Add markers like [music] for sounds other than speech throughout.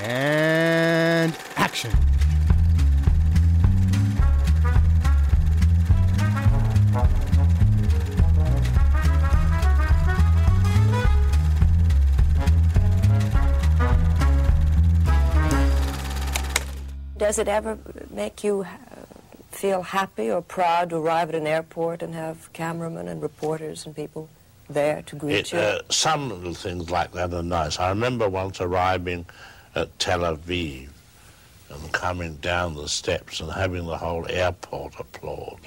And action. Does it ever make you uh, feel happy or proud to arrive at an airport and have cameramen and reporters and people there to greet It, you? uh, some little things like that are nice. I remember once arriving at Tel Aviv and coming down the steps and having the whole airport applaud.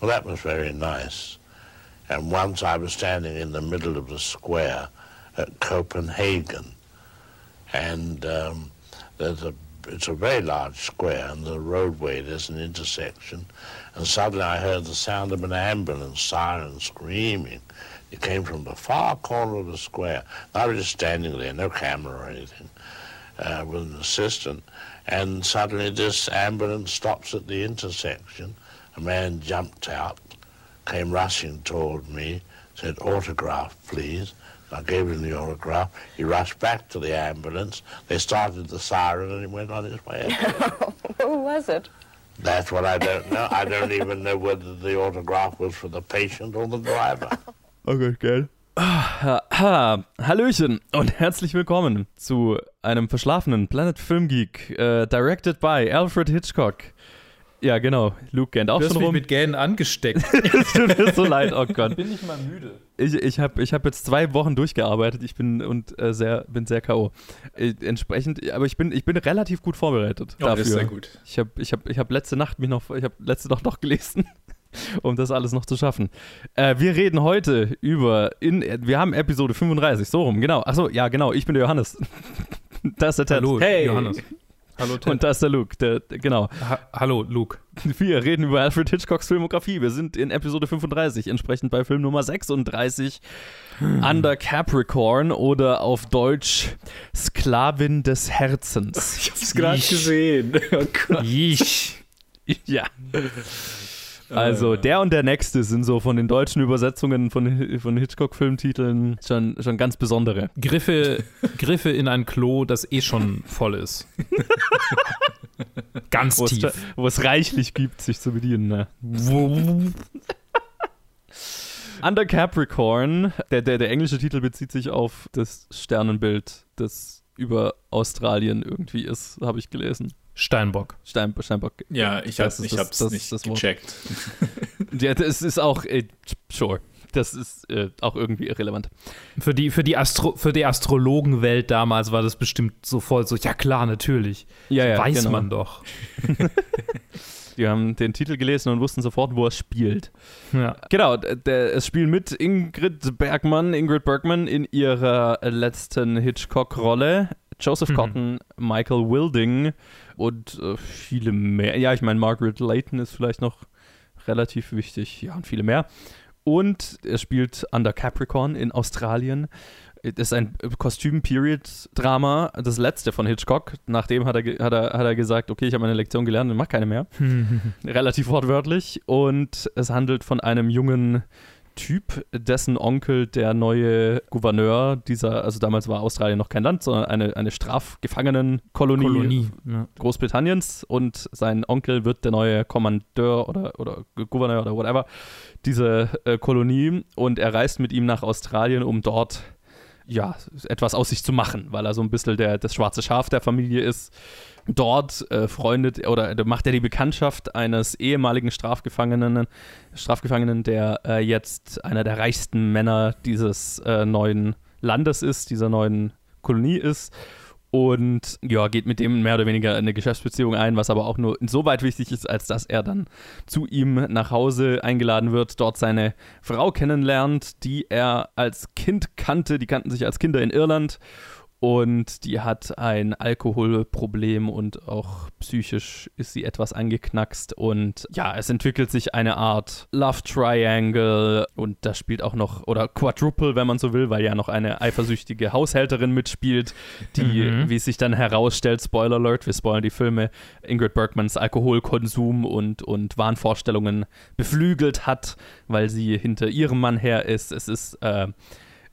Well, that was very nice. And once I was standing in the middle of the square at Copenhagen, and um, there's a it's a very large square, and the roadway there's an intersection, and suddenly I heard the sound of an ambulance siren screaming. It came from the far corner of the square. I was just standing there, no camera or anything, uh, with an assistant, and suddenly this ambulance stops at the intersection. A man jumped out, came rushing toward me, said, autograph, please. I gave him the autograph. He rushed back to the ambulance. They started the siren and he went on his way. [laughs] Who was it? That's what I don't know. I don't even know whether the autograph was for the patient or the driver. [laughs] Okay, geil. Ah, Hallöchen und herzlich willkommen zu einem verschlafenen Planet Film Geek, äh, directed by Alfred Hitchcock. Ja, genau. Luke gähnt auch Du hast schon mich rum. mit Gähnen angesteckt. [laughs] Es tut mir so leid, oh Gott. Bin ich mal müde. Ich, ich habe ich hab jetzt zwei Wochen durchgearbeitet. Ich bin und äh, sehr bin sehr K.O. Äh, entsprechend, aber ich bin, ich bin relativ gut vorbereitet Oh, dafür. das ist sehr gut. Ich habe ich hab, ich hab letzte Nacht mich noch, ich habe letzte Nacht noch gelesen, [laughs] um das alles noch zu schaffen. Äh, wir reden heute über, in, wir haben Episode 35, so rum, genau. Achso, ja, genau, ich bin der Johannes. [laughs] Das ist der Ted. Hallo, hey. Johannes. Hallo, Ted. Und das ist der Luke, der, genau. ha Hallo, Luke. Wir reden über Alfred Hitchcocks Filmografie. Wir sind in Episode 35, entsprechend bei Film Nummer 36, Under Capricorn oder auf Deutsch Sklavin des Herzens. Ich hab's gerade gesehen. Oh Gott. Ich. Ja. Also, der und der nächste sind so von den deutschen Übersetzungen von, von Hitchcock-Filmtiteln schon, schon ganz besondere. Griffe, Griffe in ein Klo, das eh schon voll ist. [laughs] Ganz Wo es, tief. wo es reichlich gibt, sich zu bedienen. Ne? Under Capricorn, der, der, der englische Titel bezieht sich auf das Sternenbild, das über Australien irgendwie ist, habe ich gelesen. Steinbock. Stein, Steinbock. Ja, ich, Das hab, ist ich das- hab's das- nicht das gecheckt. [laughs] Ja, das ist auch, äh, sure, das ist äh, auch irgendwie irrelevant. Für die, für, die Astro für die Astrologenwelt damals war das bestimmt so voll so, ja klar, natürlich. Ja, ja, Weiß genau. man doch. [laughs] Die haben den Titel gelesen und wussten sofort, wo er spielt. Ja. Genau, der, es spielen mit Ingrid Bergmann, Ingrid Bergman in ihrer letzten Hitchcock-Rolle. Joseph Mhm. Cotton, Michael Wilding und äh, viele mehr. Ja, ich meine, Margaret Leighton ist vielleicht noch relativ wichtig. Ja, und viele mehr. Und er spielt Under Capricorn in Australien. Das ist ein Kostüm-Period-Drama, das letzte von Hitchcock. Nachdem hat er, hat er, hat er gesagt, okay, ich habe meine Lektion gelernt und mache keine mehr [laughs] relativ wortwörtlich. Und es handelt von einem jungen Typ, dessen Onkel der neue Gouverneur dieser, also damals war Australien noch kein Land, sondern eine, eine Strafgefangenenkolonie Kolonie. Ja. Großbritanniens und sein Onkel wird der neue Kommandeur oder, oder Gouverneur oder whatever dieser äh, Kolonie und er reist mit ihm nach Australien, um dort ja, etwas aus sich zu machen, weil er so ein bisschen der, das schwarze Schaf der Familie ist. Dort äh, freundet oder äh, macht er die Bekanntschaft eines ehemaligen Strafgefangenen, Strafgefangenen, der äh, jetzt einer der reichsten Männer dieses äh, neuen Landes ist, dieser neuen Kolonie ist. Und ja, geht mit dem mehr oder weniger eine Geschäftsbeziehung ein, was aber auch nur insoweit wichtig ist, als dass er dann zu ihm nach Hause eingeladen wird, dort seine Frau kennenlernt, die er als Kind kannte. Die kannten sich als Kinder in Irland und die hat ein Alkoholproblem und auch psychisch ist sie etwas angeknackst und ja, es entwickelt sich eine Art Love Triangle und da spielt auch noch oder Quadruple, wenn man so will, weil ja noch eine eifersüchtige Haushälterin mitspielt, die, Mhm. wie es sich dann herausstellt, Spoiler Alert, wir spoilern die Filme, Ingrid Bergmans Alkoholkonsum und, und Wahnvorstellungen beflügelt hat, weil sie hinter ihrem Mann her ist. Es ist äh,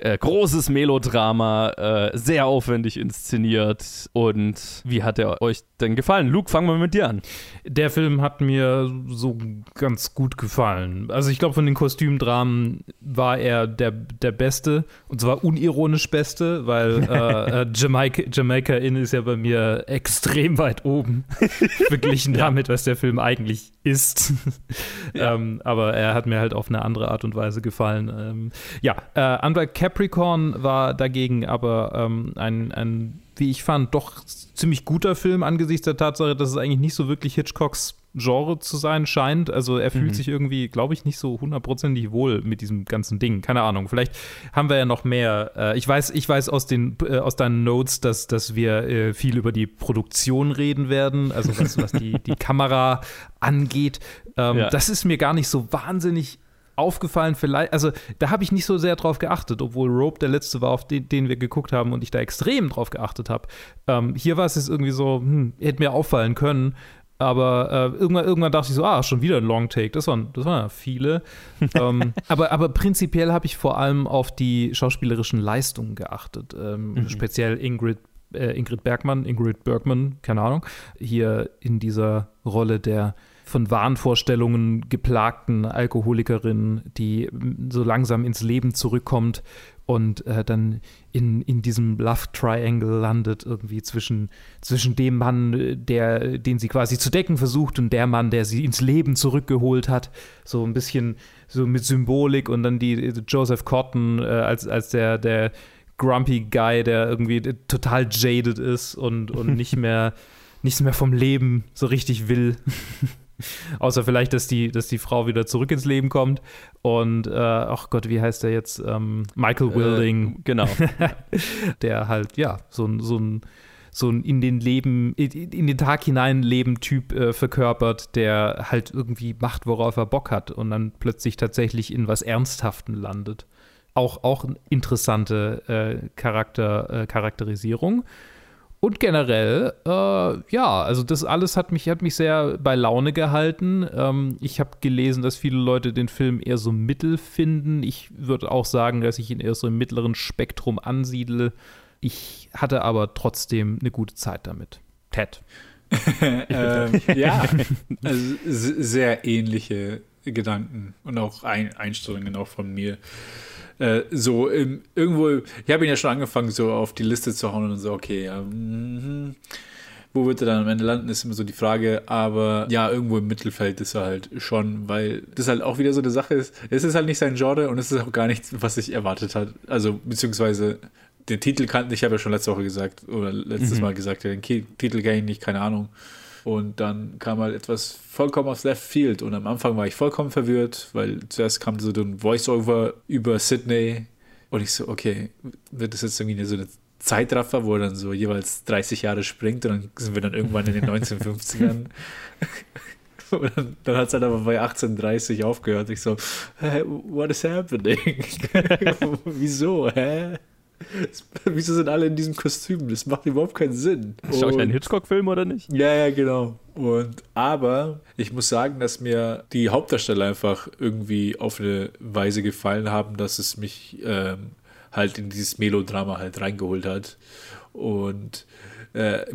Äh, großes Melodrama, äh, sehr aufwendig inszeniert. Und wie hat er euch denn gefallen? Luke, fangen wir mit dir an. Der Film hat mir so ganz gut gefallen. Also ich glaube, von den Kostümdramen war er der, der Beste. Und zwar unironisch Beste, weil äh, [laughs] äh, Jamaica, Jamaica Inn ist ja bei mir extrem weit oben. [laughs] verglichen damit, was der Film eigentlich ist. ja. ähm, aber er hat mir halt auf eine andere Art und Weise gefallen. Ähm, ja, äh, Unbreak Capricorn war dagegen aber ähm, ein, ein, wie ich fand, doch ziemlich guter Film angesichts der Tatsache, dass es eigentlich nicht so wirklich Hitchcocks Genre zu sein scheint. Also er fühlt mhm. sich irgendwie, glaube ich, nicht so hundertprozentig wohl mit diesem ganzen Ding. Keine Ahnung. Vielleicht haben wir ja noch mehr. Äh, ich weiß, ich weiß aus den äh, aus deinen Notes, dass, dass wir äh, viel über die Produktion reden werden, also was, was die, die Kamera angeht. Ähm, ja. Das ist mir gar nicht so wahnsinnig aufgefallen, vielleicht, also da habe ich nicht so sehr drauf geachtet, obwohl Rope der letzte war, auf den, den wir geguckt haben und ich da extrem drauf geachtet habe. Ähm, hier war es jetzt irgendwie so, hm, hätte mir auffallen können, aber äh, irgendwann, irgendwann dachte ich so, ah, schon wieder ein Long Take. Das waren, das waren ja viele. [laughs] ähm, aber, aber prinzipiell habe ich vor allem auf die schauspielerischen Leistungen geachtet. Ähm, mhm. Speziell Ingrid, äh, Ingrid Bergmann, Ingrid Bergman, keine Ahnung, hier in dieser Rolle der von Wahnvorstellungen geplagten Alkoholikerin, die so langsam ins Leben zurückkommt und äh, dann in, in diesem Love Triangle landet, irgendwie zwischen, zwischen dem Mann, der, den sie quasi zu decken versucht, und der Mann, der sie ins Leben zurückgeholt hat. So ein bisschen so mit Symbolik und dann die Joseph Cotton äh, als, als der, der grumpy Guy, der irgendwie total jaded ist und, und [laughs] nicht mehr nichts mehr vom Leben so richtig will. [laughs] [laughs] Außer vielleicht, dass die, dass die Frau wieder zurück ins Leben kommt. Und, äh, ach Gott, wie heißt der jetzt? Ähm, Michael äh, Wilding. Äh, genau. [laughs] der halt, ja, so ein, so ein so ein in den Leben, in den Tag hinein leben Typ äh, verkörpert, der halt irgendwie macht, worauf er Bock hat und dann plötzlich tatsächlich in was Ernsthaften landet. Auch, auch interessante äh, Charakter, äh, Charakterisierung. Und generell, äh, ja, also das alles hat mich, hat mich sehr bei Laune gehalten. Ähm, ich habe gelesen, dass viele Leute den Film eher so mittel finden. Ich würde auch sagen, dass ich ihn eher so im mittleren Spektrum ansiedle. Ich hatte aber trotzdem eine gute Zeit damit. Ted. [laughs] ähm, ja, also sehr ähnliche Gedanken und auch Ein Einstellungen auch von mir. Äh, so im, irgendwo, ich habe ihn ja schon angefangen, so auf die Liste zu hauen und so, okay, ja, mm, wo wird er dann am Ende landen, ist immer so die Frage, aber ja, irgendwo im Mittelfeld ist er halt schon, weil das halt auch wieder so eine Sache ist, es ist halt nicht sein Genre und es ist auch gar nichts, was ich erwartet hat, also beziehungsweise den Titel kannte ich, habe ja schon letzte Woche gesagt, oder letztes mhm. Mal gesagt, den Titel kenne ich nicht, keine Ahnung. Und dann kam halt etwas vollkommen aus Left Field. Und am Anfang war ich vollkommen verwirrt, weil zuerst kam so ein Voice-Over über Sydney. Und ich so, okay, wird das jetzt irgendwie so eine Zeitraffer, wo er dann so jeweils 30 Jahre springt und dann sind wir dann irgendwann in den 1950ern. [laughs] Und dann, dann hat es halt aber bei 1830 aufgehört. Ich so, what is happening? [laughs] Wieso? Hä? [laughs] Wieso sind alle in diesem Kostüm? Das macht überhaupt keinen Sinn. Schau ich einen Hitchcock-Film oder nicht? Ja, ja, genau. Und aber ich muss sagen, dass mir die Hauptdarsteller einfach irgendwie auf eine Weise gefallen haben, dass es mich ähm, halt in dieses Melodrama halt reingeholt hat. Und äh,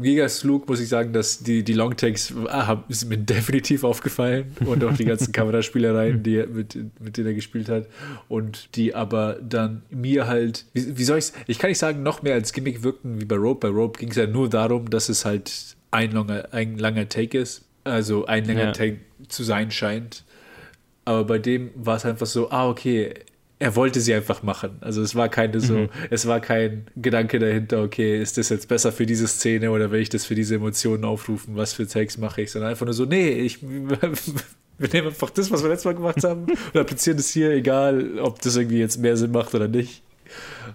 Luke muss ich sagen, dass die, die Longtakes ah, sind mir definitiv aufgefallen und auch die ganzen [laughs] Kameraspielereien, die, mit, mit denen er gespielt hat und die aber dann mir halt, wie, wie soll ich ich kann nicht sagen, noch mehr als Gimmick wirkten wie bei Rope. Bei Rope ging es ja nur darum, dass es halt ein langer, ein langer Take ist, also ein langer ja. Take zu sein scheint. Aber bei dem war es einfach so, ah, okay, er wollte sie einfach machen. Also es war keine so, mhm. es war kein Gedanke dahinter, okay, ist das jetzt besser für diese Szene oder will ich das für diese Emotionen aufrufen, was für Takes mache ich, sondern einfach nur so, nee, ich, [laughs] wir nehmen einfach das, was wir letztes Mal gemacht haben [laughs] und applizieren das hier, egal, ob das irgendwie jetzt mehr Sinn macht oder nicht.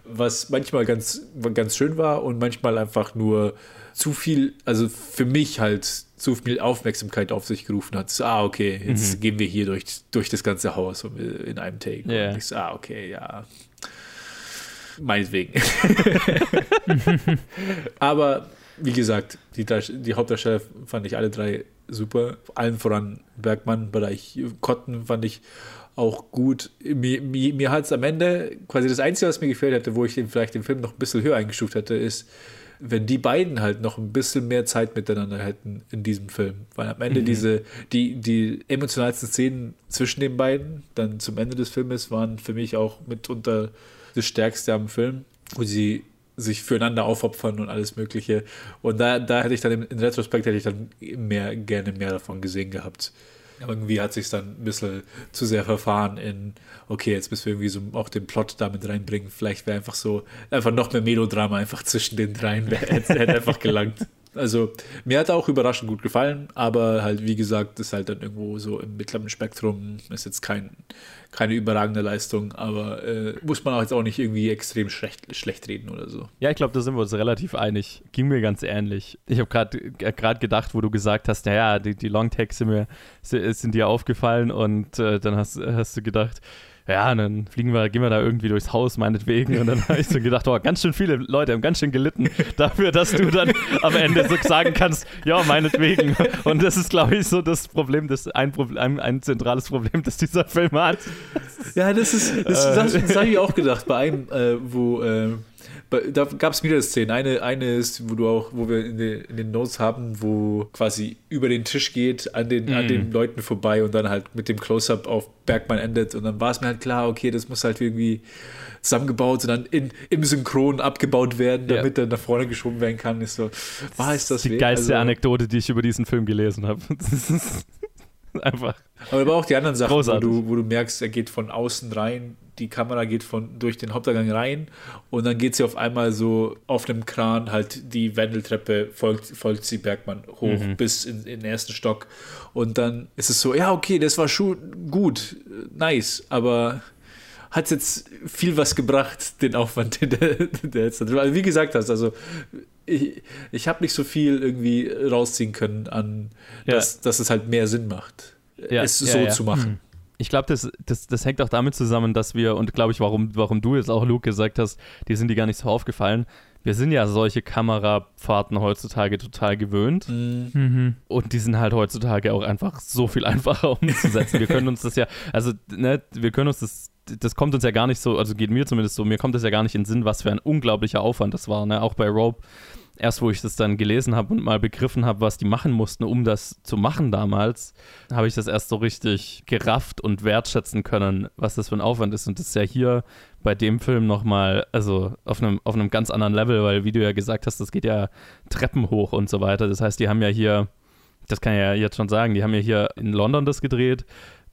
Was manchmal ganz, ganz schön war und manchmal einfach nur zu viel, also für mich halt zu viel Aufmerksamkeit auf sich gerufen hat. So, ah, okay, jetzt mhm. gehen wir hier durch, durch das ganze Haus in einem Take. Yeah. Und ich so, ah, okay, ja. Meinetwegen. [laughs] Aber wie gesagt, die, die Hauptdarsteller fand ich alle drei super. Allen voran Bergmann, Bereich Cotton fand ich auch gut. Mir, mir, mir hat es am Ende, quasi das Einzige, was mir gefällt hätte, wo ich den, vielleicht den Film noch ein bisschen höher eingestuft hätte, ist, wenn die beiden halt noch ein bisschen mehr Zeit miteinander hätten in diesem Film. Weil am Ende mhm. diese, die, die emotionalsten Szenen zwischen den beiden, dann zum Ende des Filmes, waren für mich auch mitunter das Stärkste am Film, wo sie sich füreinander aufopfern und alles Mögliche. Und da, da hätte ich dann in, in Retrospekt hätte ich dann mehr, gerne mehr davon gesehen gehabt. Irgendwie hat sich dann ein bisschen zu sehr verfahren in, okay, jetzt müssen wir irgendwie so auch den Plot damit reinbringen. Vielleicht wäre einfach so, einfach noch mehr Melodrama einfach zwischen den dreien, [laughs] hätte einfach gelangt. Also mir hat er auch überraschend gut gefallen, aber halt wie gesagt, ist halt dann irgendwo so im mittleren Spektrum, ist jetzt kein, keine überragende Leistung, aber äh, muss man auch jetzt auch nicht irgendwie extrem schlecht, schlecht reden oder so. Ja, ich glaube, da sind wir uns relativ einig. Ging mir ganz ähnlich. Ich habe gerade äh, gedacht, wo du gesagt hast, naja, die, die Longtags sind mir sind dir aufgefallen und äh, dann hast, hast du gedacht, ja, dann fliegen wir, gehen wir da irgendwie durchs Haus, meinetwegen. Und dann habe ich so gedacht, oh, ganz schön viele Leute haben ganz schön gelitten [laughs] dafür, dass du dann am Ende so sagen kannst, ja, meinetwegen. Und das ist, glaube ich, so das Problem, das ein, ein, ein zentrales Problem, das dieser Film hat. Ja, das ist, das, das, das habe ich auch gedacht, bei einem, äh, wo äh, da gab es wieder Szenen. Eine, eine ist, wo du auch, wo wir in den, in den Notes haben, wo quasi über den Tisch geht, an den, mm. an den mhm. Leuten vorbei und dann halt mit dem Close-Up auf Bergmann endet. Und dann war es mir halt klar, okay, das muss halt irgendwie zusammengebaut und dann in, im Synchron abgebaut werden, damit ja. er nach vorne geschoben werden kann. Ist so, war es das Die geilste also, Anekdote, die ich über diesen Film gelesen habe. [laughs] Einfach. Aber aber auch die anderen Sachen, wo du, wo du merkst, er geht von außen rein, die Kamera geht von durch den Haupteingang rein und dann geht sie auf einmal so auf einem Kran halt die Wendeltreppe folgt, folgt sie Bergmann hoch mhm. bis in, in, den ersten Stock und dann ist es so, ja okay, das war schon gut, nice, aber hat jetzt viel was gebracht, den Aufwand, [laughs] den der, der jetzt also wie gesagt hast, also ich, ich habe nicht so viel irgendwie rausziehen können an, ja. dass, dass es halt mehr Sinn macht, ja, es ja, so zu machen. Mhm ich glaube, das, das, das hängt auch damit zusammen, dass wir, und glaube ich, warum, warum du jetzt auch, Luke, gesagt hast, die sind dir gar nicht so aufgefallen. Wir sind ja solche Kamerafahrten heutzutage total gewöhnt. Mhm. Und die sind halt heutzutage auch einfach so viel [laughs] einfacher umzusetzen. wir können uns das ja, also, ne, wir können uns das das kommt uns ja gar nicht so, also geht mir zumindest so, mir kommt das ja gar nicht in den Sinn, was für ein unglaublicher Aufwand das war. Ne? Auch bei Rope erst wo ich das dann gelesen habe und mal begriffen habe, was die machen mussten, um das zu machen damals, habe ich das erst so richtig gerafft und wertschätzen können, was das für ein Aufwand ist. Und das ist ja hier bei dem Film nochmal, also auf einem, auf einem ganz anderen Level, weil wie du ja gesagt hast, das geht ja Treppen hoch und so weiter. Das heißt, die haben ja hier, das kann ich ja jetzt schon sagen, die haben ja hier in London das gedreht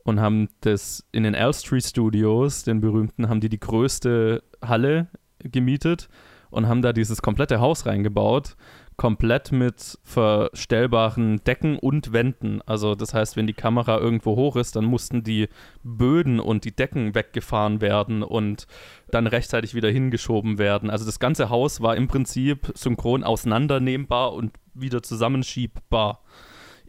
und haben das in den Elstree Studios, den berühmten, haben die die größte Halle gemietet und haben da dieses komplette Haus reingebaut, komplett mit verstellbaren Decken und Wänden. Also das heißt, wenn die Kamera irgendwo hoch ist, dann mussten die Böden und die Decken weggefahren werden und dann rechtzeitig wieder hingeschoben werden. Also das ganze Haus war im Prinzip synchron auseinandernehmbar und wieder zusammenschiebbar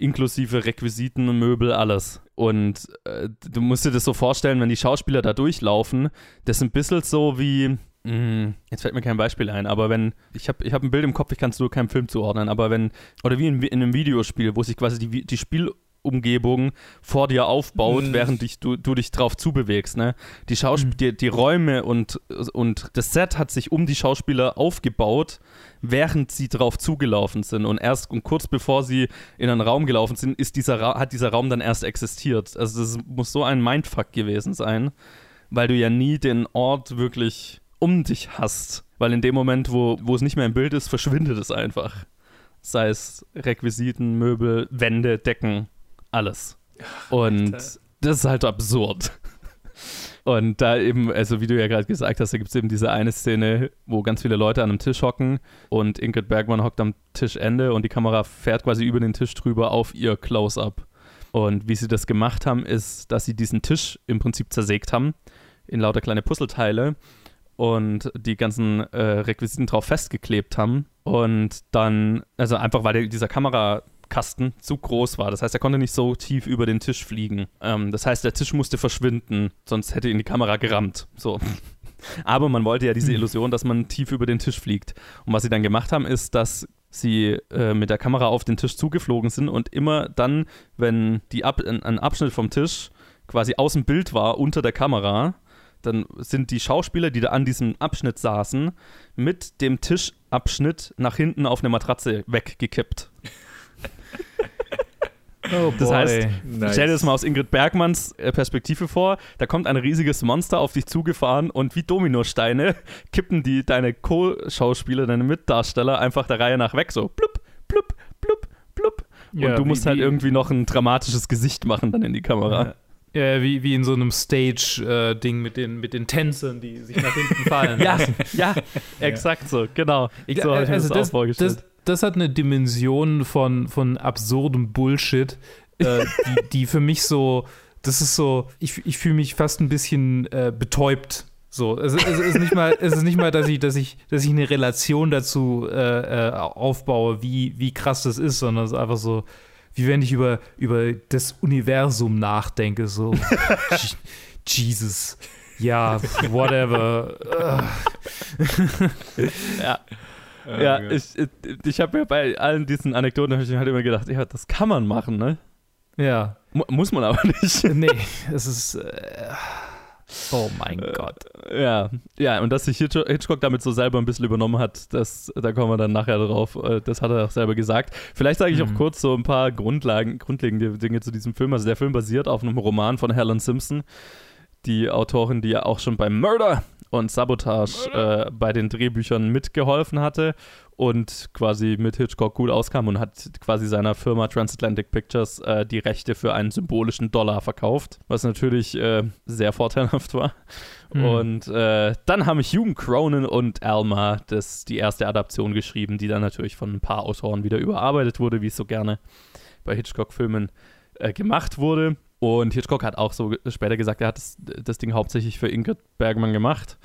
inklusive Requisiten, Möbel, alles. Und äh, du musst dir das so vorstellen, wenn die Schauspieler da durchlaufen, das ist ein bisschen so wie, Mm, jetzt fällt mir kein Beispiel ein, aber wenn, ich habe ich hab ein Bild im Kopf, ich kann es nur keinem Film zuordnen, aber wenn, oder wie in, in einem Videospiel, wo sich quasi die, die Spielumgebung vor dir aufbaut, mm. während dich, du, du dich drauf zubewegst. Ne? Die, Schausp mm. die, die Räume und, und das Set hat sich um die Schauspieler aufgebaut, während sie drauf zugelaufen sind. Und erst und kurz bevor sie in einen Raum gelaufen sind, ist dieser hat dieser Raum dann erst existiert. Also das muss so ein Mindfuck gewesen sein, weil du ja nie den Ort wirklich um dich hast. Weil in dem Moment, wo, wo es nicht mehr im Bild ist, verschwindet es einfach. Sei es Requisiten, Möbel, Wände, Decken, alles. Und Alter. das ist halt absurd. Und da eben, also wie du ja gerade gesagt hast, da gibt es eben diese eine Szene, wo ganz viele Leute an einem Tisch hocken und Ingrid Bergmann hockt am Tischende und die Kamera fährt quasi über den Tisch drüber auf ihr Close-up. Und wie sie das gemacht haben, ist, dass sie diesen Tisch im Prinzip zersägt haben in lauter kleine Puzzleteile und die ganzen äh, Requisiten drauf festgeklebt haben. Und dann, also einfach weil dieser Kamerakasten zu groß war. Das heißt, er konnte nicht so tief über den Tisch fliegen. Ähm, das heißt, der Tisch musste verschwinden, sonst hätte ihn die Kamera gerammt. So. [laughs] Aber man wollte ja diese hm. Illusion, dass man tief über den Tisch fliegt. Und was sie dann gemacht haben, ist, dass sie äh, mit der Kamera auf den Tisch zugeflogen sind und immer dann, wenn die Ab ein Abschnitt vom Tisch quasi aus dem Bild war, unter der Kamera, dann sind die Schauspieler, die da an diesem Abschnitt saßen, mit dem Tischabschnitt nach hinten auf eine Matratze weggekippt. Oh Das heißt, Nice. stell dir das mal aus Ingrid Bergmanns äh, Perspektive vor. Da kommt ein riesiges Monster auf dich zugefahren und wie Dominosteine [laughs] kippen die deine Co-Schauspieler, deine Mitdarsteller einfach der Reihe nach weg. So blub, blub, blub, blub. Und Ja, du wie- musst halt wie- irgendwie noch ein dramatisches Gesicht machen dann in die Kamera. Ja, wie, wie in so einem Stage-Ding mit, den, mit den Tänzern, die sich nach hinten fallen. [laughs] Ja, ja, exakt so, genau. Ja, so habe ich mir also das, auch vorgestellt. Das, das hat eine Dimension von, von absurdem Bullshit, äh, die, [laughs] die für mich so, das ist so, ich, ich fühle mich fast ein bisschen äh, betäubt. So, es, es, ist nicht mal, es ist nicht mal, dass ich, dass ich, dass ich eine Relation dazu äh, äh, aufbaue, wie, wie krass das ist, sondern es ist einfach so, wie wenn ich über, über das Universum nachdenke, so Je- [laughs] Jesus. Ja, whatever. [laughs] ja. Ja, ich, ich, ich habe mir bei allen diesen Anekdoten ich halt immer gedacht, ja, das kann man machen, ne? Ja. Mu muss man aber nicht. [laughs] Nee, es ist. Äh, oh mein Gott. Ja, ja, und dass sich Hitch- Hitchcock damit so selber ein bisschen übernommen hat, das, da kommen wir dann nachher drauf. Äh, Das hat er auch selber gesagt. Vielleicht sage ich auch Mhm. kurz so ein paar Grundlagen, grundlegende Dinge zu diesem Film. Also der Film basiert auf einem Roman von Helen Simpson, die Autorin, die ja auch schon beim Murder und Sabotage äh, bei den Drehbüchern mitgeholfen hatte und quasi mit Hitchcock gut auskam und hat quasi seiner Firma Transatlantic Pictures äh, die Rechte für einen symbolischen Dollar verkauft, was natürlich äh, sehr vorteilhaft war. Mhm. Und äh, dann haben Hume Cronin und Alma das, die erste Adaption geschrieben, die dann natürlich von ein paar Autoren wieder überarbeitet wurde, wie es so gerne bei Hitchcock-Filmen äh, gemacht wurde. Und Hitchcock hat auch so später gesagt, er hat das, das Ding hauptsächlich für Ingrid Bergman gemacht,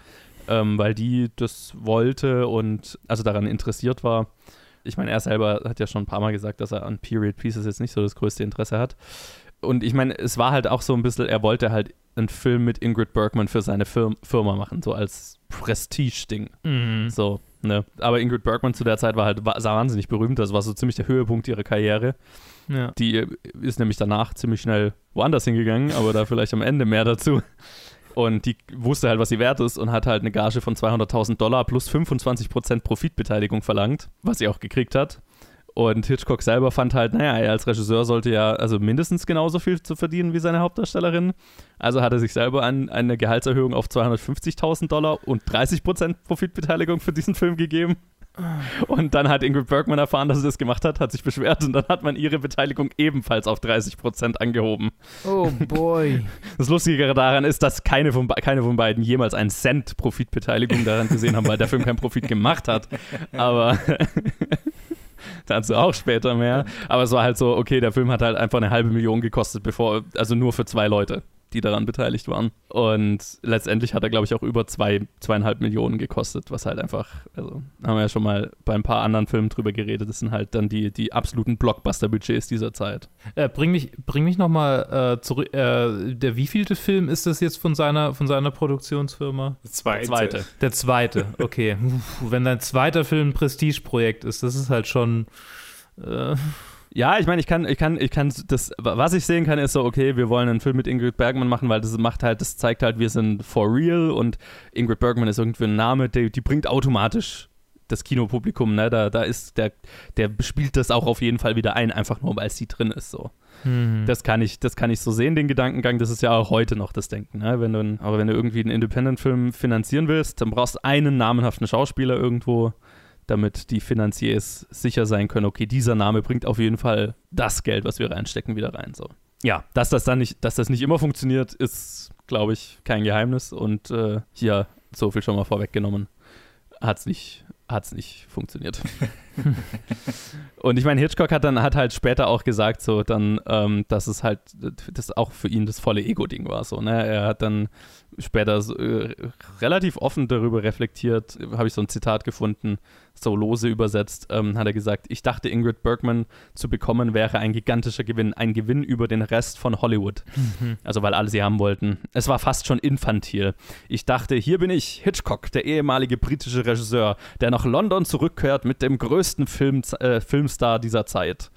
ähm, weil die das wollte und also daran interessiert war. Ich meine, er selber hat ja schon ein paar Mal gesagt, dass er an Period Pieces jetzt nicht so das größte Interesse hat. Und ich meine, es war halt auch so ein bisschen, er wollte halt einen Film mit Ingrid Bergman für seine Firm Firma machen, so als Prestige-Ding. Mhm. So, ne? Aber Ingrid Bergman zu der Zeit war halt wa- wahnsinnig berühmt. Das war so ziemlich der Höhepunkt ihrer Karriere. Ja. Die äh, ist nämlich danach ziemlich schnell woanders hingegangen, aber da vielleicht am Ende mehr dazu. Und die wusste halt, was sie wert ist und hat halt eine Gage von 200.000 Dollar plus 25% Profitbeteiligung verlangt, was sie auch gekriegt hat. Und Hitchcock selber fand halt, naja, er als Regisseur sollte ja also mindestens genauso viel zu verdienen wie seine Hauptdarstellerin. Also hat er sich selber an, eine Gehaltserhöhung auf 250.000 Dollar und 30% Profitbeteiligung für diesen Film gegeben. Und dann hat Ingrid Bergman erfahren, dass sie das gemacht hat, hat sich beschwert und dann hat man ihre Beteiligung ebenfalls auf 30% angehoben. Oh boy. Das Lustige daran ist, dass keine von, keine von beiden jemals einen Cent Profitbeteiligung daran gesehen haben, weil der Film keinen Profit gemacht hat. Aber [laughs] [laughs] dazu auch später mehr. Aber es war halt so, okay, der Film hat halt einfach eine halbe Million gekostet, bevor, also nur für zwei Leute, die daran beteiligt waren. Und letztendlich hat er, glaube ich, auch über zwei, zweieinhalb Millionen gekostet, was halt einfach, also haben wir ja schon mal bei ein paar anderen Filmen drüber geredet, das sind halt dann die, die absoluten Blockbuster-Budgets dieser Zeit. Äh, bring mich, bring mich nochmal äh, zurück. Äh, der wievielte Film ist das jetzt von seiner, von seiner Produktionsfirma? Zweite. Zweite. Der zweite, okay. Uff, Wenn dein zweiter Film ein Prestigeprojekt ist, das ist halt schon. Äh, Ja, ich meine, ich kann, ich kann, ich kann das, was ich sehen kann, ist so, okay, wir wollen einen Film mit Ingrid Bergman machen, weil das macht halt, das zeigt halt, wir sind for real und Ingrid Bergman ist irgendwie ein Name, die, die bringt automatisch das Kinopublikum, ne, da, da ist, der, der spielt das auch auf jeden Fall wieder ein, einfach nur, weil sie drin ist, so. Das kann ich, das kann ich so sehen, den Gedankengang. Das ist ja auch heute noch das Denken. Ne? Wenn du, aber wenn du irgendwie einen Independent-Film finanzieren willst, dann brauchst du einen namenhaften Schauspieler irgendwo, damit die Finanziers sicher sein können, okay, dieser Name bringt auf jeden Fall das Geld, was wir reinstecken, wieder rein. So. Ja, dass das dann nicht, dass das nicht immer funktioniert, ist, glaube ich, kein Geheimnis. Und äh, hier so viel schon mal vorweggenommen, hat es nicht, hat's nicht funktioniert. [laughs] [laughs] Und ich meine, Hitchcock hat dann hat halt später auch gesagt, so dann, ähm, dass es halt das auch für ihn das volle Ego-Ding war. So, ne? Er hat dann später so, äh, relativ offen darüber reflektiert, habe ich so ein Zitat gefunden, so lose übersetzt, ähm, hat er gesagt, ich dachte, Ingrid Bergman zu bekommen wäre ein gigantischer Gewinn, ein Gewinn über den Rest von Hollywood. Also weil alle sie haben wollten. Es war fast schon infantil. Ich dachte, hier bin ich, Hitchcock, der ehemalige britische Regisseur, der nach London zurückkehrt mit dem größten Film, äh, Filmstar dieser Zeit.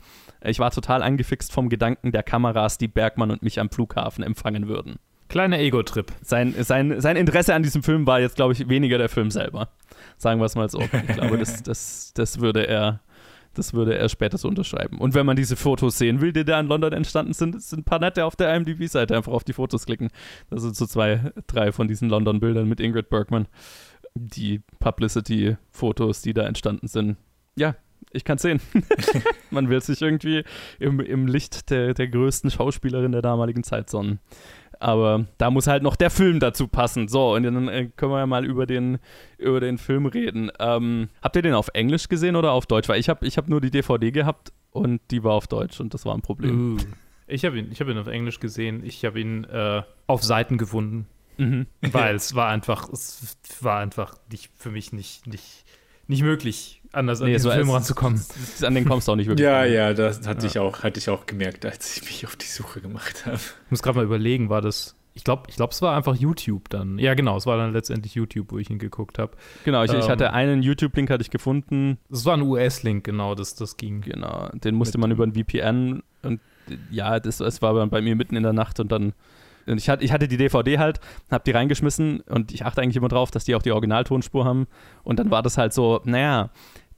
Ich war total angefixt vom Gedanken der Kameras, die Bergmann und mich am Flughafen empfangen würden. Kleiner Ego-Trip. Sein, sein, sein Interesse an diesem Film war jetzt, glaube ich, weniger der Film selber. Sagen wir es mal so. [laughs] Ich glaube, das, das, das würde er. Das würde er später so unterschreiben. Und wenn man diese Fotos sehen will, die da in London entstanden sind, sind ein paar nette auf der IMDb-Seite. Einfach auf die Fotos klicken. Das sind so zwei, drei von diesen London-Bildern mit Ingrid Bergman. Die Publicity-Fotos, die da entstanden sind. Ja, ich kann es sehen. [laughs] man will sich irgendwie im, im Licht der, der größten Schauspielerin der damaligen Zeit sonnen. Aber da muss halt noch der Film dazu passen. So, und dann äh, können wir ja mal über den, über den Film reden. Ähm, habt ihr den auf Englisch gesehen oder auf Deutsch? Weil ich habe ich hab nur die DVD gehabt und die war auf Deutsch und das war ein Problem. Uh. Ich habe ihn, hab ihn auf Englisch gesehen. Ich habe ihn äh, auf Seiten gefunden. Mhm. Weil es war einfach, es war einfach nicht, für mich nicht, nicht, nicht möglich, anders an Nee, diesen so Film ranzukommen. An den kommst du auch nicht wirklich. Ja, ran. ja, das hatte, Ich auch, hatte ich auch gemerkt, als ich mich auf die Suche gemacht habe. Ich muss gerade mal überlegen, war das. Ich glaube, ich glaub, es war einfach YouTube dann. Ja, genau, es war dann letztendlich YouTube, wo ich ihn geguckt habe. Genau, ich, ich Ähm. hatte einen YouTube-Link hatte ich gefunden. Es war ein US-Link, genau, das, das ging. Genau, den musste man über ein VPN und ja, das, das war dann bei mir mitten in der Nacht und dann und ich hatte, ich hatte die DVD halt, hab die reingeschmissen und ich achte eigentlich immer drauf, dass die auch die Originaltonspur haben. Und dann war das halt so, naja,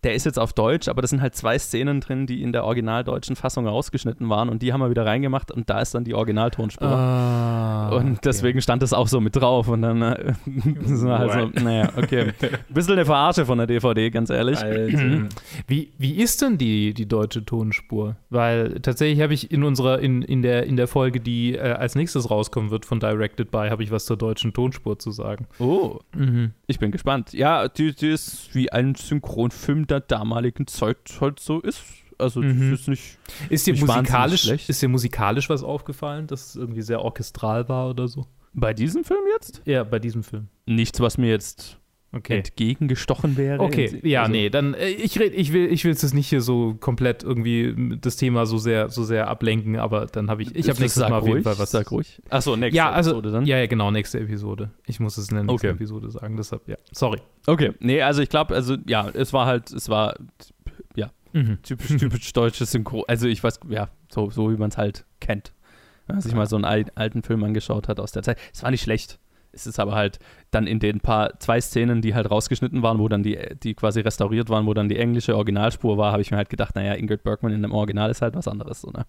der ist jetzt auf Deutsch, aber das sind halt zwei Szenen drin, die in der originaldeutschen Fassung rausgeschnitten waren und die haben wir wieder reingemacht und da ist dann die Originaltonspur. Ah, Und deswegen stand das auch so mit drauf. Und dann äh, [laughs] sind wir halt so, naja, okay. [laughs] Bisschen eine Verarsche von der DVD, ganz ehrlich. Alter. [clears throat] Wie, wie ist denn die, die deutsche Tonspur? Weil tatsächlich habe ich in unserer, in, in, der, in der Folge, die äh, als nächstes rauskommen wird von Directed By, habe ich was zur deutschen Tonspur zu sagen. Oh, Mhm. ich bin gespannt. Ja, die, die ist wie ein Synchronfilm der damaligen Zeit halt so ist. Also, Mhm. das ist nicht. Ist dir Nicht musikalisch, ist dir musikalisch was aufgefallen, dass es irgendwie sehr orchestral war oder so? Bei diesem Film jetzt? Ja, bei diesem Film. Nichts, was mir jetzt Okay. entgegengestochen wäre. Okay, ja, Also- nee, dann äh, ich red, ich will ich will jetzt nicht hier so komplett irgendwie das Thema so sehr so sehr ablenken, aber dann habe ich ich habe nächstes Mal auf jeden ruhig, Fall was. Sag ruhig. Achso, nächste Ja, also Episode dann. ja, ja, genau, nächste Episode. Ich muss es in der nächsten Okay. Episode sagen, deshalb ja. Sorry. Okay, nee, also ich glaube, also ja, es war halt, es war Mhm. typisch, typisch [laughs] deutsches Synchro. Also ich weiß, ja, so, so wie man es halt kennt. Wenn man sich mal so einen al- alten Film angeschaut hat aus der Zeit. Es war nicht schlecht. Es ist aber halt dann in den paar, zwei Szenen, die halt rausgeschnitten waren, wo dann die, die quasi restauriert waren, wo dann die englische Originalspur war, habe ich mir halt gedacht, naja, Ingrid Bergman in dem Original ist halt was anderes. So, ne?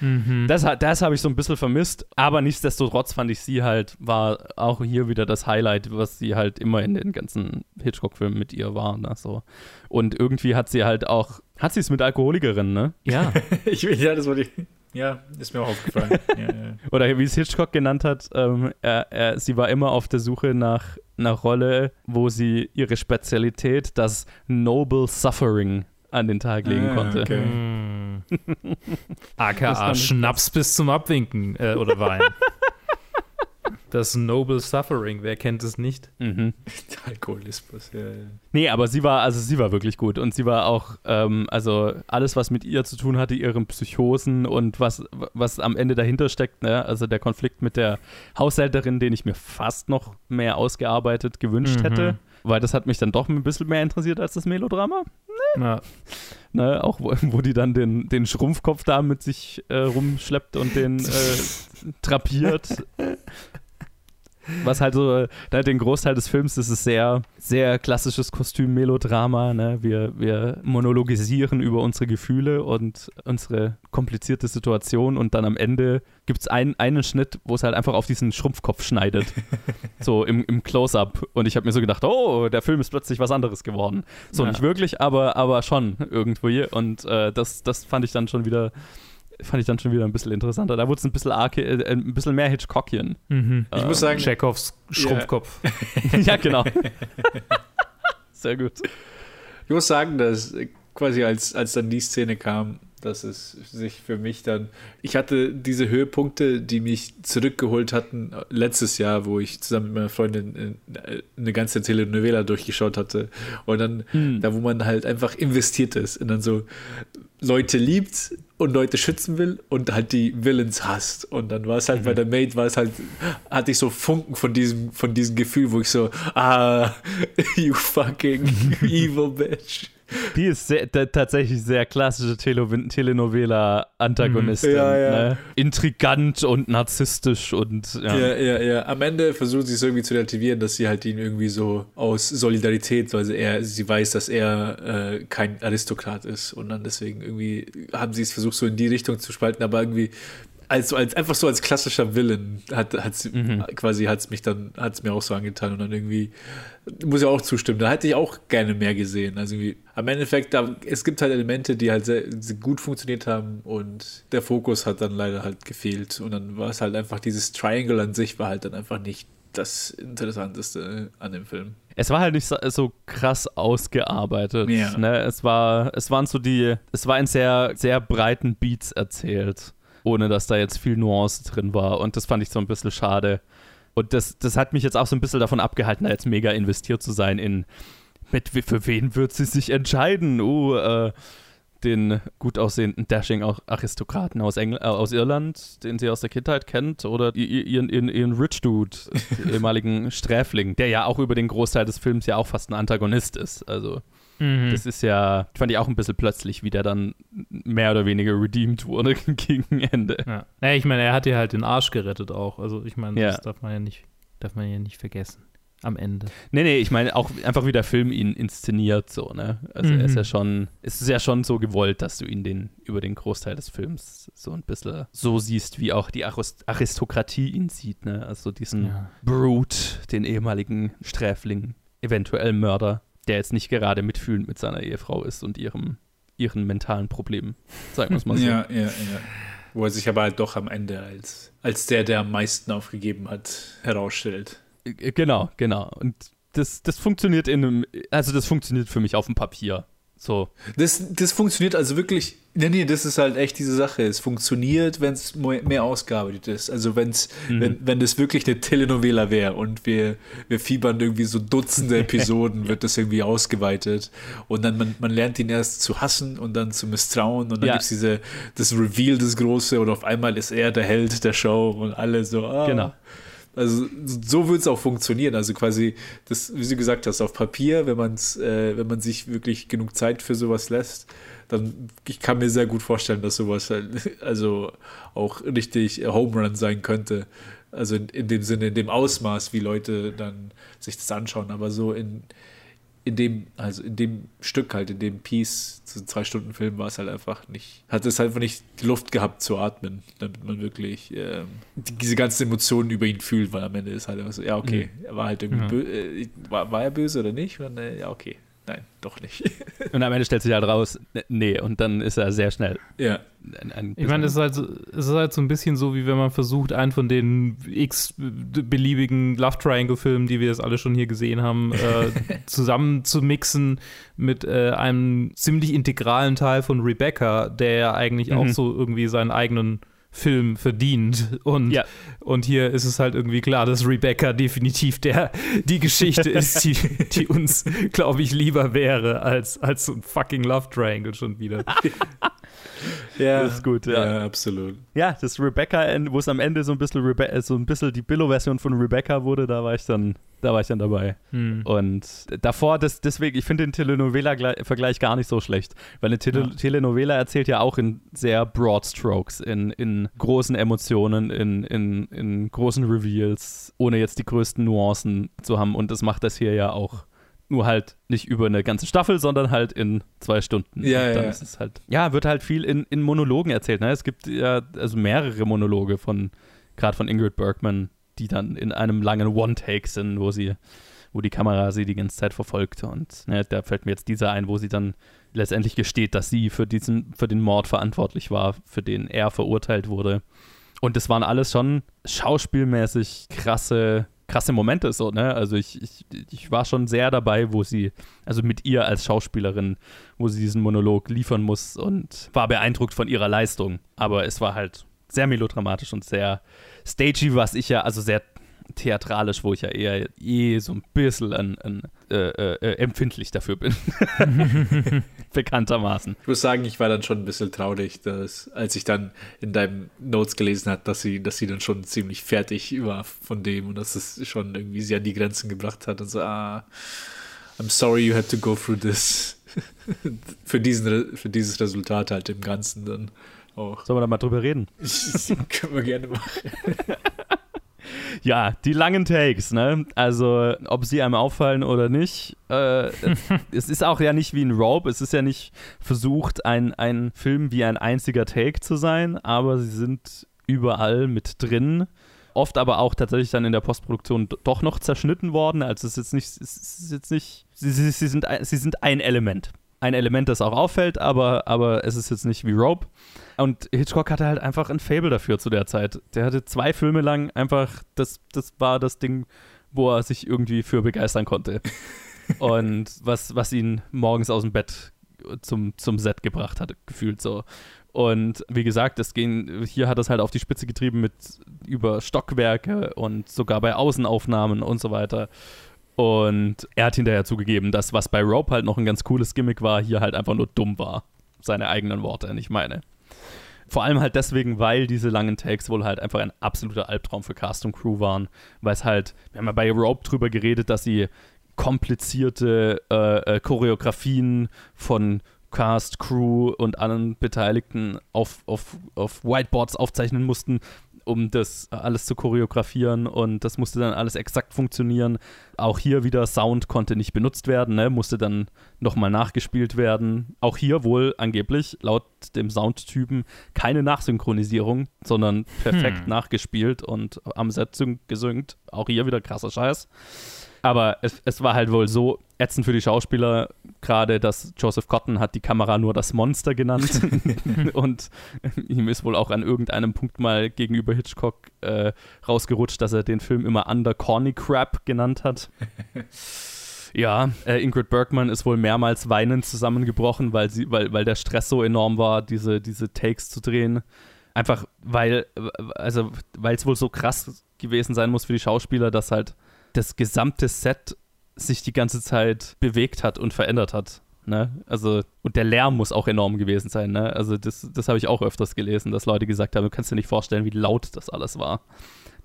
Mhm. Das, hat- das habe ich so ein bisschen vermisst, aber nichtsdestotrotz fand ich sie halt, war auch hier wieder das Highlight, was sie halt immer in den ganzen Hitchcock-Filmen mit ihr war. Ne? So. Und irgendwie hat sie halt auch, hat sie es mit Alkoholikerinnen, ne? ja. [laughs] Ich will, ja, das wollte ich. Ja, ist mir auch aufgefallen. [laughs] ja, ja. Oder wie es Hitchcock genannt hat, ähm, er, er, sie war immer auf der Suche nach einer Rolle, wo sie ihre Spezialität, das Noble Suffering, an den Tag legen Ah, konnte. okay. [laughs] Mm. Das AKA Schnaps bis zum Abwinken äh, oder Wein. [laughs] Das Noble Suffering, wer kennt es nicht? Mhm. [laughs] Alkoholismus, ja, ja. Nee, aber sie war, also sie war wirklich gut und sie war auch, ähm, also alles, was mit ihr zu tun hatte, ihren Psychosen und was, was am Ende dahinter steckt, ne? also der Konflikt mit der Haushälterin, den ich mir fast noch mehr ausgearbeitet gewünscht Mhm. hätte, weil das hat mich dann doch ein bisschen mehr interessiert als das Melodrama. Ja. Ne, auch wo, wo die dann den, den Schrumpfkopf da mit sich äh, rumschleppt und den äh, [laughs] trapiert. Was halt so, ne, den Großteil des Films, das ist sehr, sehr klassisches Kostüm-Melodrama. Ne? Wir, wir monologisieren über unsere Gefühle und unsere komplizierte Situation und dann am Ende gibt es ein, einen Schnitt, wo es halt einfach auf diesen Schrumpfkopf schneidet. [laughs] so im, im Close-Up. Und ich habe mir so gedacht, oh, der Film ist plötzlich was anderes geworden. So, Ja. nicht wirklich, aber, aber schon irgendwie. Und äh, das, das fand ich dann schon wieder fand ich dann schon wieder ein bisschen interessanter. Da wurde es ein bisschen arke, äh, ein bisschen mehr Hitchcockian. Mhm. Ich muss sagen, Chekhovs Schrumpfkopf. ja, [laughs] [laughs] genau. [laughs] Sehr gut. Ich muss sagen, dass äh, quasi als, als dann die Szene kam, dass es sich für mich dann. Ich hatte diese Höhepunkte, die mich zurückgeholt hatten äh, letztes Jahr, wo ich zusammen mit meiner Freundin äh, eine ganze Telenovela durchgeschaut hatte. Und dann, Hm. da wo man halt einfach investiert ist und dann so Leute liebt und Leute schützen will und halt die Villains hasst. Und dann war es halt bei der Maid, war es halt, hatte ich so Funken von diesem, von diesem Gefühl, wo ich so, ah, [laughs] you fucking [laughs] evil bitch. Die ist sehr, tatsächlich sehr klassische Tele Telenovela-Antagonistin. Ja, ja. Ne? Intrigant und narzisstisch und ja. Ja, ja, ja. Am Ende versucht sie es irgendwie zu relativieren, dass sie halt ihn irgendwie so aus Solidarität, weil sie, er, sie weiß, dass er äh, kein Aristokrat ist und dann deswegen irgendwie haben sie es versucht, so in die Richtung zu spalten, aber irgendwie als, als einfach so als klassischer Villain hat hat's mhm. quasi hat's mich dann hat's mir auch so angetan und dann irgendwie muss ich auch zustimmen. Da hätte ich auch gerne mehr gesehen. Also irgendwie, am Endeffekt da, es gibt halt Elemente, die halt sehr, sehr, gut funktioniert haben und der Fokus hat dann leider halt gefehlt und dann war es halt einfach dieses Triangle an sich war halt dann einfach nicht das Interessanteste an dem Film. Es war halt nicht so, so krass ausgearbeitet. Ja. Ne? Es war, es waren so die, es war in sehr, sehr breiten Beats erzählt ohne dass da jetzt viel Nuance drin war. Und das fand ich so ein bisschen schade. Und das, das hat mich jetzt auch so ein bisschen davon abgehalten, da jetzt mega investiert zu sein in, mit, für wen wird sie sich entscheiden? Oh, äh, den gut aussehenden Dashing-Aristokraten aus, Engl äh, aus Irland, den sie aus der Kindheit kennt, oder ihren, ihren, ihren Rich Dude, den [laughs] ehemaligen Sträfling, der ja auch über den Großteil des Films ja auch fast ein Antagonist ist. Also Mhm. Das ist ja, fand ich auch ein bisschen plötzlich, wie der dann mehr oder weniger redeemed wurde [laughs] gegen Ende. Ja. Naja, ich meine, er hat dir halt den Arsch gerettet auch. Also ich meine, ja. das darf man ja nicht, darf man ja nicht vergessen. Am Ende. Nee, nee, ich meine auch einfach wie der Film ihn inszeniert, so, ne? Also mhm. er ist ja mhm. schon, es ist ja schon so gewollt, dass du ihn den über den Großteil des Films so ein bisschen so siehst, wie auch die Aristokratie ihn sieht, ne? Also diesen ja. Brute, den ehemaligen Sträfling, eventuell Mörder der jetzt nicht gerade mitfühlend mit seiner Ehefrau ist und ihrem, ihren mentalen Problemen, sagen wir es mal so. Ja, ja, ja. Wo er sich aber halt doch am Ende als, als der, der am meisten aufgegeben hat, herausstellt. Äh, genau, genau. Und das, das funktioniert in einem, also das funktioniert für mich auf dem Papier. So. Das, das funktioniert also wirklich. Nee, nee, das ist halt echt diese Sache. Es funktioniert, wenn es mehr ausgearbeitet ist. Also wenn's, mhm. wenn, wenn das wirklich eine Telenovela wäre und wir, wir fiebern irgendwie so Dutzende [laughs] Episoden, wird das irgendwie ausgeweitet. Und dann man, man lernt ihn erst zu hassen und dann zu misstrauen und dann ja. gibt es diese, das Reveal, das Große und auf einmal ist er der Held der Show und alle so, ah. Genau. Also so würde es auch funktionieren. Also quasi, das, wie du gesagt hast, auf Papier, wenn man äh, wenn man sich wirklich genug Zeit für sowas lässt, dann ich kann mir sehr gut vorstellen, dass sowas halt, [laughs] also auch richtig Home Run sein könnte. Also in, in dem Sinne, in dem Ausmaß, wie Leute dann sich das anschauen. Aber so in, in dem, also in dem Stück halt, in dem Piece, so zwei Stunden Film war es halt einfach nicht, hat es halt einfach nicht die Luft gehabt zu atmen, damit man wirklich ähm, diese ganzen Emotionen über ihn fühlt, weil am Ende ist halt einfach so, ja, okay, mhm. er war halt irgendwie, ja. äh, war, war er böse oder nicht? Und, äh, ja, okay, nein, doch nicht. [laughs] und am Ende stellt sich halt raus, ne, nee, und dann ist er sehr schnell. Ja. Ein, ein ich meine, es ist, halt so, es ist halt so ein bisschen so, wie wenn man versucht, einen von den x beliebigen Love Triangle-Filmen, die wir jetzt alle schon hier gesehen haben, äh, [laughs] zusammen zu mixen mit äh, einem ziemlich integralen Teil von Rebecca, der ja eigentlich mhm. auch so irgendwie seinen eigenen Film verdient. Und, ja. und hier ist es halt irgendwie klar, dass Rebecca definitiv der, die Geschichte [laughs] ist, die, die uns, glaube ich, lieber wäre als, als so ein fucking Love Triangle schon wieder. [laughs] ja, das [laughs] ist gut, ja. ja. absolut. Ja, das Rebecca, wo es am Ende so ein bisschen, Rebe so ein bisschen die Billo-Version von Rebecca wurde, da war ich dann da war ich dann dabei. Hm. Und davor, das, deswegen, ich finde den Telenovela-Vergleich gar nicht so schlecht, weil eine Tele ja. Telenovela erzählt ja auch in sehr broad Strokes, in, in großen Emotionen, in, in, in großen Reveals, ohne jetzt die größten Nuancen zu haben. Und das macht das hier ja auch nur halt nicht über eine ganze Staffel, sondern halt in zwei Stunden. Ja, dann ja. Ist es halt, ja, wird halt viel in, in Monologen erzählt. Ne? Es gibt ja also mehrere Monologe von, gerade von Ingrid Bergman, die dann in einem langen One-Take sind, wo sie, wo die Kamera sie die ganze Zeit verfolgt. Und ne, da fällt mir jetzt dieser ein, wo sie dann letztendlich gesteht, dass sie für diesen, für den Mord verantwortlich war, für den er verurteilt wurde. Und das waren alles schon schauspielmäßig krasse, krasse Momente so, ne? Also ich, ich, ich war schon sehr dabei, wo sie, also mit ihr als Schauspielerin, wo sie diesen Monolog liefern muss und war beeindruckt von ihrer Leistung. Aber es war halt sehr melodramatisch und sehr stagey, was ich ja, also sehr theatralisch, wo ich ja eher eh so ein bisschen an, an, äh, äh, empfindlich dafür bin. [laughs] [laughs] Bekanntermaßen. Ich muss sagen, ich war dann schon ein bisschen traurig, dass, als ich dann in deinem Notes gelesen habe, dass sie, dass sie dann schon ziemlich fertig war von dem und dass es schon irgendwie sie an die Grenzen gebracht hat und so, ah, I'm sorry you had to go through this. [laughs] für, diesen, für dieses Resultat halt im Ganzen dann auch. Sollen wir da mal drüber reden? Können wir gerne machen. Ja, die langen Takes, ne? Also, ob sie einem auffallen oder nicht. Äh, [laughs] es ist auch ja nicht wie ein Rope. Es ist ja nicht versucht, ein, ein Film wie ein einziger Take zu sein, aber sie sind überall mit drin. Oft aber auch tatsächlich dann in der Postproduktion doch noch zerschnitten worden. Also es ist jetzt nicht, es ist jetzt nicht, sie, sie, sie, sind, sie sind ein Element. Ein Element, das auch auffällt, aber, aber es ist jetzt nicht wie Rope. Und Hitchcock hatte halt einfach ein Fable dafür zu der Zeit. Der hatte zwei Filme lang einfach, das, das war das Ding, wo er sich irgendwie für begeistern konnte. [laughs] Und was, was ihn morgens aus dem Bett zum, zum Set gebracht hat, gefühlt so. Und wie gesagt, das gehen, hier hat es halt auf die Spitze getrieben mit über Stockwerke und sogar bei Außenaufnahmen und so weiter. Und er hat hinterher zugegeben, dass was bei Rope halt noch ein ganz cooles Gimmick war, hier halt einfach nur dumm war. Seine eigenen Worte, nicht meine. Vor allem halt deswegen, weil diese langen Takes wohl halt einfach ein absoluter Albtraum für Cast und Crew waren. Weil es halt, wir haben ja bei Rope drüber geredet, dass sie komplizierte äh, äh, Choreografien von Cast, Crew und allen Beteiligten auf, auf, auf Whiteboards aufzeichnen mussten, um das alles zu choreografieren und das musste dann alles exakt funktionieren. Auch hier wieder Sound konnte nicht benutzt werden, ne? musste dann nochmal nachgespielt werden. Auch hier wohl angeblich laut dem Soundtypen keine Nachsynchronisierung, sondern perfekt hm. nachgespielt und am Set gesynkt. Auch hier wieder krasser Scheiß. Aber es, es war halt wohl so ätzend für die Schauspieler, gerade dass Joseph Cotton hat die Kamera nur das Monster genannt. [laughs] und ihm ist wohl auch an irgendeinem Punkt mal gegenüber Hitchcock äh, rausgerutscht, dass er den Film immer Under Corny Crap genannt hat. [laughs] Ja, äh, Ingrid Bergman ist wohl mehrmals weinend zusammengebrochen, weil, sie, weil, weil der Stress so enorm war, diese, diese Takes zu drehen. Einfach weil, also, weil es wohl so krass gewesen sein muss für die Schauspieler, dass halt das gesamte Set sich die ganze Zeit bewegt hat und verändert hat. Ne? Also, und der Lärm muss auch enorm gewesen sein. Ne? Also, das, das habe ich auch öfters gelesen, dass Leute gesagt haben: Du kannst dir nicht vorstellen, wie laut das alles war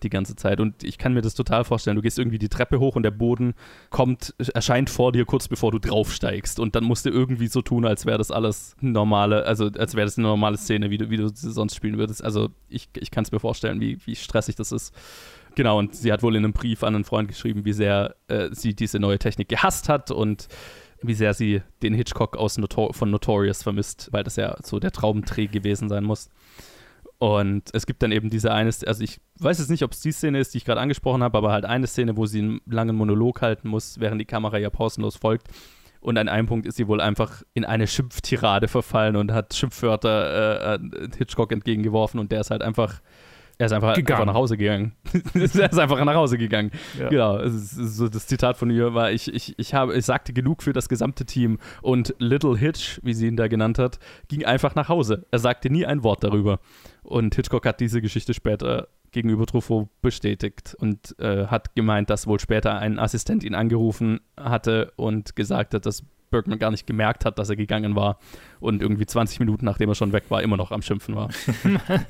die ganze Zeit. Und ich kann mir das total vorstellen. Du gehst irgendwie die Treppe hoch und der Boden kommt, erscheint vor dir kurz bevor du draufsteigst. Und dann musst du irgendwie so tun, als wäre das alles normale, also als wäre das eine normale Szene, wie du, wie du sonst spielen würdest. Also ich, ich kann es mir vorstellen, wie, wie stressig das ist. Genau, und sie hat wohl in einem Brief an einen Freund geschrieben, wie sehr äh, sie diese neue Technik gehasst hat und wie sehr sie den Hitchcock aus Notor von Notorious vermisst, weil das ja so der Traumdreh gewesen sein muss. Und es gibt dann eben diese eine, also ich weiß jetzt nicht, ob es die Szene ist, die ich gerade angesprochen habe, aber halt eine Szene, wo sie einen langen Monolog halten muss, während die Kamera ja pausenlos folgt. Und an einem Punkt ist sie wohl einfach in eine Schimpftirade verfallen und hat Schimpfwörter äh, Hitchcock entgegengeworfen und der ist halt einfach er ist einfach, einfach nach Hause gegangen. [laughs] er ist einfach nach Hause gegangen. Ja. Genau. So das Zitat von ihr war: ich, ich, ich, habe, ich sagte genug für das gesamte Team. Und Little Hitch, wie sie ihn da genannt hat, ging einfach nach Hause. Er sagte nie ein Wort darüber. Und Hitchcock hat diese Geschichte später gegenüber Truffaut bestätigt und äh, hat gemeint, dass wohl später ein Assistent ihn angerufen hatte und gesagt hat, dass Bergman gar nicht gemerkt hat, dass er gegangen war und irgendwie 20 Minuten nachdem er schon weg war, immer noch am Schimpfen war.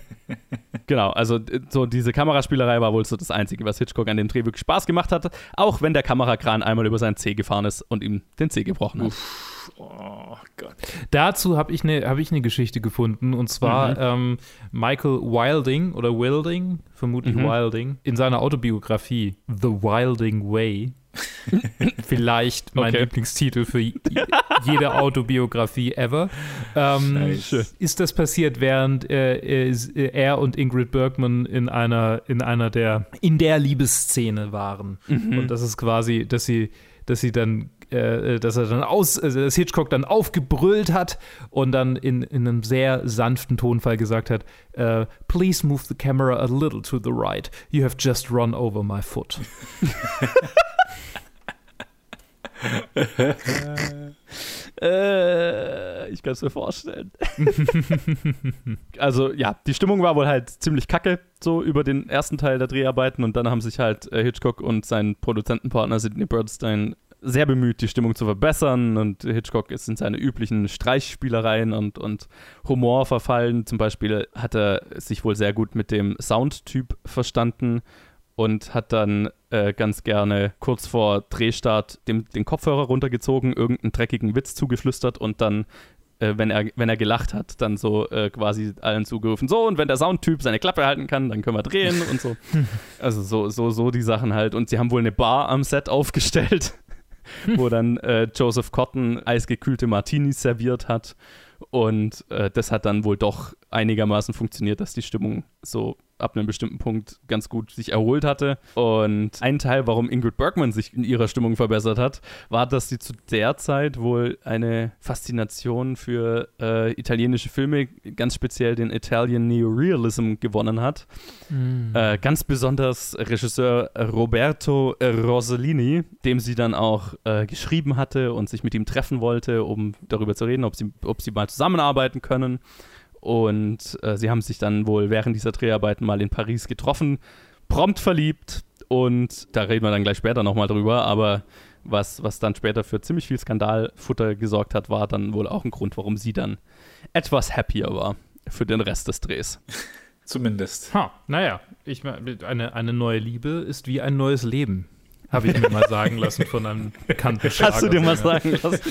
[laughs] genau, also so diese Kameraspielerei war wohl so das Einzige, was Hitchcock an dem Dreh wirklich Spaß gemacht hat, auch wenn der Kamerakran einmal über seinen Zeh gefahren ist und ihm den Zeh gebrochen hat. Uff, oh Gott. Dazu habe ich eine hab ne Geschichte gefunden und zwar mhm. ähm, Michael Wilding oder Wilding, vermutlich mhm. Wilding, in seiner Autobiografie The Wilding Way [laughs] Vielleicht mein okay. Lieblingstitel für jede Autobiografie ever. Ähm. Ist das passiert, während äh, er und Ingrid Bergman in einer, in einer der, in der Liebesszene waren. Mhm. Und das ist quasi, dass sie, dass sie dann äh, dass er dann aus, also dass Hitchcock dann aufgebrüllt hat und dann in, in einem sehr sanften Tonfall gesagt hat, uh, please move the camera a little to the right. You have just run over my foot. [laughs] [laughs] äh, ich kann es mir vorstellen. [laughs] also ja, die Stimmung war wohl halt ziemlich kacke, so über den ersten Teil der Dreharbeiten und dann haben sich halt äh, Hitchcock und sein Produzentenpartner Sidney Bernstein sehr bemüht, die Stimmung zu verbessern und Hitchcock ist in seine üblichen Streichspielereien und, und Humor verfallen. Zum Beispiel hat er sich wohl sehr gut mit dem Soundtyp verstanden und hat dann äh, ganz gerne kurz vor Drehstart dem, den Kopfhörer runtergezogen, irgendeinen dreckigen Witz zugeflüstert und dann äh, wenn, er, wenn er gelacht hat, dann so äh, quasi allen zugerufen, so, und wenn der Soundtyp seine Klappe halten kann, dann können wir drehen und so. [laughs] Also so, so, so die Sachen halt. Und sie haben wohl eine Bar am Set aufgestellt, [laughs] wo dann äh, Joseph Cotton eisgekühlte Martinis serviert hat. Und äh, das hat dann wohl doch einigermaßen funktioniert, dass die Stimmung so ab einem bestimmten Punkt ganz gut sich erholt hatte. Und ein Teil, warum Ingrid Bergman sich in ihrer Stimmung verbessert hat, war, dass sie zu der Zeit wohl eine Faszination für äh, italienische Filme, ganz speziell den Italian Neorealism gewonnen hat. Mhm. Äh, ganz besonders Regisseur Roberto Rossellini, dem sie dann auch äh, geschrieben hatte und sich mit ihm treffen wollte, um darüber zu reden, ob sie, ob sie mal zusammenarbeiten können. Und äh, sie haben sich dann wohl während dieser Dreharbeiten mal in Paris getroffen, prompt verliebt. Und da reden wir dann gleich später nochmal drüber. Aber was, was dann später für ziemlich viel Skandalfutter gesorgt hat, war dann wohl auch ein Grund, warum sie dann etwas happier war für den Rest des Drehs. [laughs] Zumindest. Ha, naja, ich meine, eine, eine neue Liebe ist wie ein neues Leben. Habe ich mir mal sagen lassen von einem bekannten Hast du dir mal sagen lassen?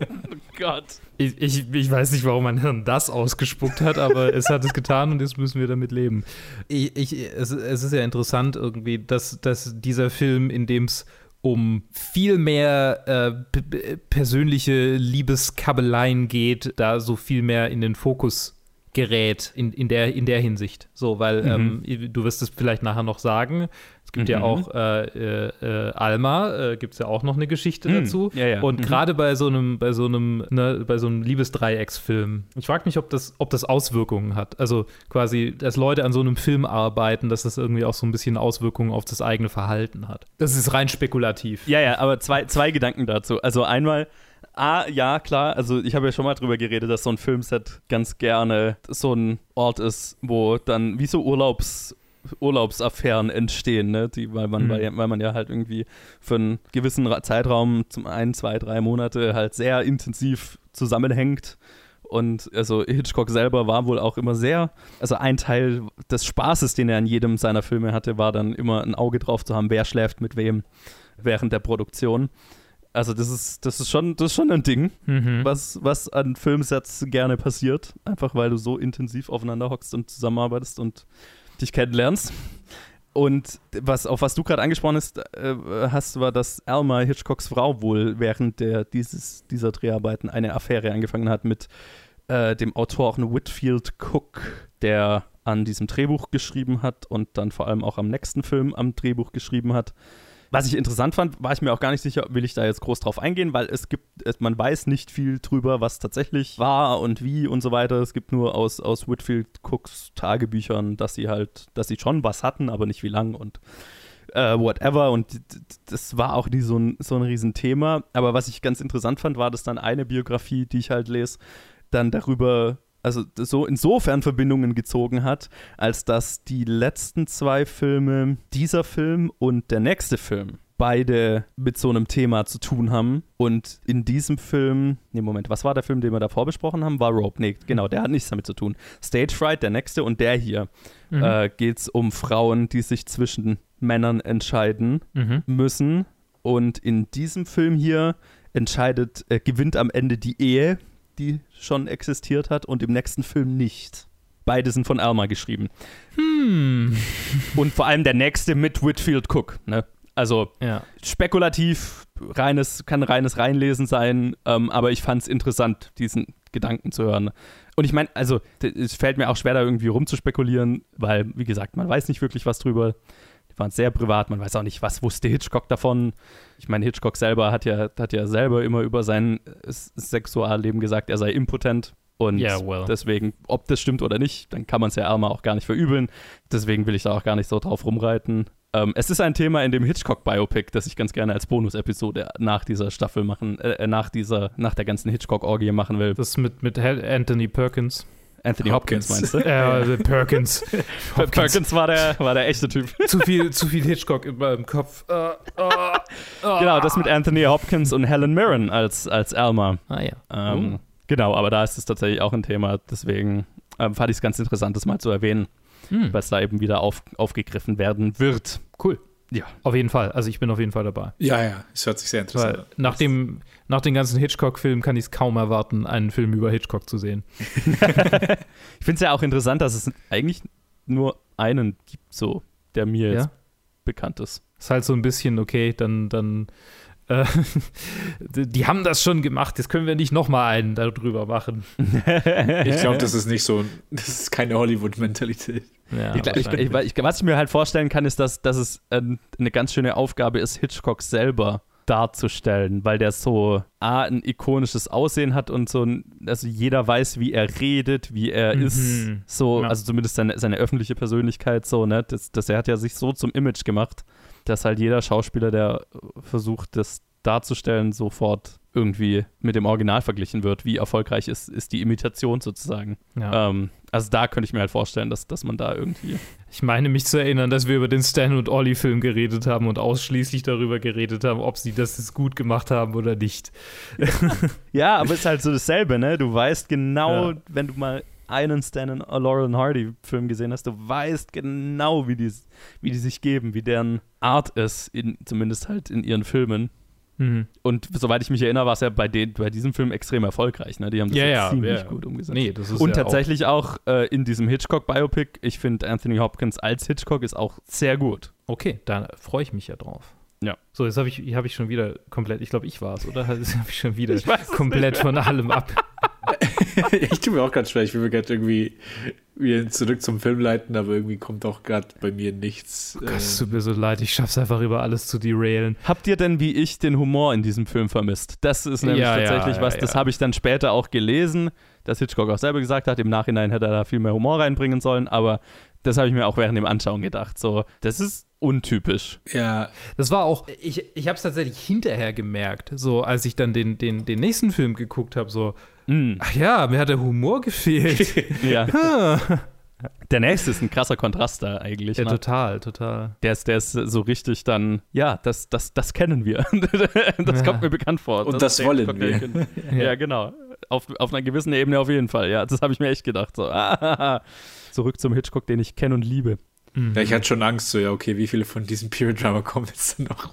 oh Gott. Ich, ich, ich, weiß nicht, warum mein Hirn das ausgespuckt hat, aber es hat es getan und jetzt müssen wir damit leben. Ich, ich, es, es ist ja interessant irgendwie, dass, dass dieser Film, in dem es um viel mehr äh, persönliche Liebeskabeleien geht, da so viel mehr in den Fokus gerät in, in, der, in der Hinsicht. So, weil mhm. ähm, du wirst es vielleicht nachher noch sagen, es gibt mhm. ja auch äh, äh, Alma, äh, gibt es ja auch noch eine Geschichte mhm. dazu. Ja, ja. Und mhm. gerade bei so einem, bei so einem, ne, bei so einem Liebesdreiecksfilm, ich frage mich, ob das, ob das Auswirkungen hat. Also quasi, dass Leute an so einem Film arbeiten, dass das irgendwie auch so ein bisschen Auswirkungen auf das eigene Verhalten hat. Das ist rein spekulativ. Ja, ja, aber zwei, zwei Gedanken dazu. Also einmal, Ah, ja, klar. Also ich habe ja schon mal drüber geredet, dass so ein Filmset ganz gerne so ein Ort ist, wo dann wie so Urlaubs Urlaubsaffären entstehen, ne? Die, weil, man, mhm. weil, weil, man ja halt irgendwie für einen gewissen Zeitraum, zum ein, zwei, drei Monate halt sehr intensiv zusammenhängt. Und also Hitchcock selber war wohl auch immer sehr, also ein Teil des Spaßes, den er in jedem seiner Filme hatte, war dann immer ein Auge drauf zu haben, wer schläft mit wem während der Produktion. Also das ist, das ist schon, das ist schon ein Ding, mhm. was, was an Filmsets gerne passiert. Einfach weil du so intensiv aufeinander hockst und zusammenarbeitest und dich kennenlernst. Und was, auf was du gerade angesprochen hast, äh, hast, war, dass Alma Hitchcocks Frau wohl während der, dieses, dieser Dreharbeiten eine Affäre angefangen hat mit äh, dem Autoren Whitfield Cook, der an diesem Drehbuch geschrieben hat und dann vor allem auch am nächsten Film am Drehbuch geschrieben hat. Was ich interessant fand, war ich mir auch gar nicht sicher, will ich da jetzt groß drauf eingehen, weil es gibt, man weiß nicht viel drüber, was tatsächlich war und wie und so weiter. Es gibt nur aus, aus Whitfield Cooks Tagebüchern, dass sie halt, dass sie schon was hatten, aber nicht wie lang und äh, whatever. Und das war auch nie so ein, so ein Riesenthema. Aber was ich ganz interessant fand, war, dass dann eine Biografie, die ich halt lese, dann darüber also so insofern Verbindungen gezogen hat, als dass die letzten zwei Filme, dieser Film und der nächste Film, beide mit so einem Thema zu tun haben. Und in diesem Film, nee, Moment, was war der Film, den wir davor besprochen haben? War Rope. Nee, genau, der hat nichts damit zu tun. Stage Fright, der nächste und der hier, mhm. äh, geht es um Frauen, die sich zwischen Männern entscheiden mhm. müssen. Und in diesem Film hier entscheidet, äh, gewinnt am Ende die Ehe die schon existiert hat und im nächsten Film nicht. Beide sind von Alma geschrieben. Hm. Und vor allem der nächste mit Whitfield Cook. Ne? Also ja. spekulativ, reines, kann reines Reinlesen sein, ähm, aber ich fand es interessant, diesen Gedanken zu hören. Und ich meine, also es fällt mir auch schwer, da irgendwie rumzuspekulieren, weil, wie gesagt, man weiß nicht wirklich was drüber. Waren sehr privat, man weiß auch nicht, was wusste Hitchcock davon. Ich meine, Hitchcock selber hat ja, hat ja selber immer über sein Sexualleben gesagt, er sei impotent. Und yeah, well. deswegen, ob das stimmt oder nicht, dann kann man es ja Alma auch gar nicht verübeln. Deswegen will ich da auch gar nicht so drauf rumreiten. Ähm, es ist ein Thema in dem Hitchcock-Biopic, das ich ganz gerne als Bonus-Episode nach dieser Staffel machen, äh, nach dieser, nach der ganzen Hitchcock-Orgie machen will. Das mit, mit Anthony Perkins. Anthony Hopkins, Hopkins meinst du? Äh, [laughs] Perkins. Hopkins. Perkins war der, war der echte Typ. zu, viel, zu viel Hitchcock in meinem Kopf. Uh, uh, uh. Genau, das mit Anthony Hopkins und Helen Mirren als, als Alma. Ah ja. Ähm, uh. Genau, aber da ist es tatsächlich auch ein Thema. Deswegen ähm, fand ich es ganz interessant, das mal zu erwähnen. Hm. was da eben wieder auf, aufgegriffen werden wird. Cool. Ja. Auf jeden Fall. Also ich bin auf jeden Fall dabei. Ja, ja, es hört sich sehr interessant Weil an. nach, dem, nach den ganzen Hitchcock-Filmen kann ich es kaum erwarten, einen Film über Hitchcock zu sehen. [laughs] Ich finde es ja auch interessant, dass es eigentlich nur einen gibt, so, der mir jetzt Ja? bekannt ist. Ist halt so ein bisschen, okay, dann, dann äh, [laughs] die haben das schon gemacht, jetzt können wir nicht nochmal einen darüber machen. [laughs] Ich glaube, das ist nicht so, das ist keine Hollywood-Mentalität. Ja, Ich, ich, ich, was ich mir halt vorstellen kann, ist, dass, dass es eine ganz schöne Aufgabe ist, Hitchcock selber darzustellen, weil der so A, ein ikonisches Aussehen hat und so, ein, also jeder weiß, wie er redet, wie er Mhm. ist, so, Ja. also zumindest seine, seine öffentliche Persönlichkeit, so, ne, das, das, er hat ja sich so zum Image gemacht, dass halt jeder Schauspieler, der versucht, das darzustellen, sofort irgendwie mit dem Original verglichen wird. Wie erfolgreich ist, ist die Imitation sozusagen. ja. Ähm, also da könnte ich mir halt vorstellen, dass, dass man da irgendwie Ich meine mich zu erinnern, dass wir über den Stan und Ollie Film geredet haben und ausschließlich darüber geredet haben, ob sie das jetzt gut gemacht haben oder nicht. [laughs] Ja, aber es ist halt so dasselbe, ne? Du weißt genau, Ja. wenn du mal einen Stan und Laurel and Hardy Film gesehen hast, du weißt genau, wie die, wie die sich geben, wie deren Art ist, in, zumindest halt in ihren Filmen. Mhm. Und soweit ich mich erinnere, war es ja bei, den, bei diesem Film extrem erfolgreich. Ne? Die haben das Ja, ja, ziemlich ja. gut umgesetzt. Nee, das ist Und ja tatsächlich auch, äh, in diesem Hitchcock-Biopic, ich finde Anthony Hopkins als Hitchcock ist auch sehr gut. Auch, okay, da freue ich mich ja drauf. Ja. So, jetzt habe ich, hab ich schon wieder komplett, ich glaube, ich war es, oder? [laughs] Jetzt habe ich schon wieder Ich komplett von allem ab. [laughs] ich tue mir auch ganz schwer. Ich will mir gerade irgendwie wieder zurück zum Film leiten, aber irgendwie kommt auch gerade bei mir nichts. Gott, es tut mir so leid, ich schaff's einfach über alles zu derailen. Habt ihr denn wie ich den Humor in diesem Film vermisst? Das ist nämlich Ja, ja, tatsächlich ja, was, ja. das habe ich dann später auch gelesen, dass Hitchcock auch selber gesagt hat, im Nachhinein hätte er da viel mehr Humor reinbringen sollen, aber das habe ich mir auch während dem Anschauen gedacht. So, das ist untypisch. ja, Das war auch, ich, ich habe es tatsächlich hinterher gemerkt, so als ich dann den, den, den nächsten Film geguckt habe, so, Mm, ach ja, mir hat der Humor gefehlt. [laughs] ja. Der nächste ist ein krasser Kontrast da eigentlich. ja, ne? total, total. Der ist, der ist so richtig dann, ja, das, das, das kennen wir. [laughs] das Ja. kommt mir bekannt vor. Und das der wollen wir. [laughs] Ja, genau. Auf, auf einer gewissen Ebene auf jeden Fall. Ja, das habe ich mir echt gedacht. So, ah, zurück zum Hitchcock, den ich kenne und liebe. Mhm. Ja, ich hatte schon Angst, so, ja, okay, wie viele von diesen Period Drama kommen jetzt noch?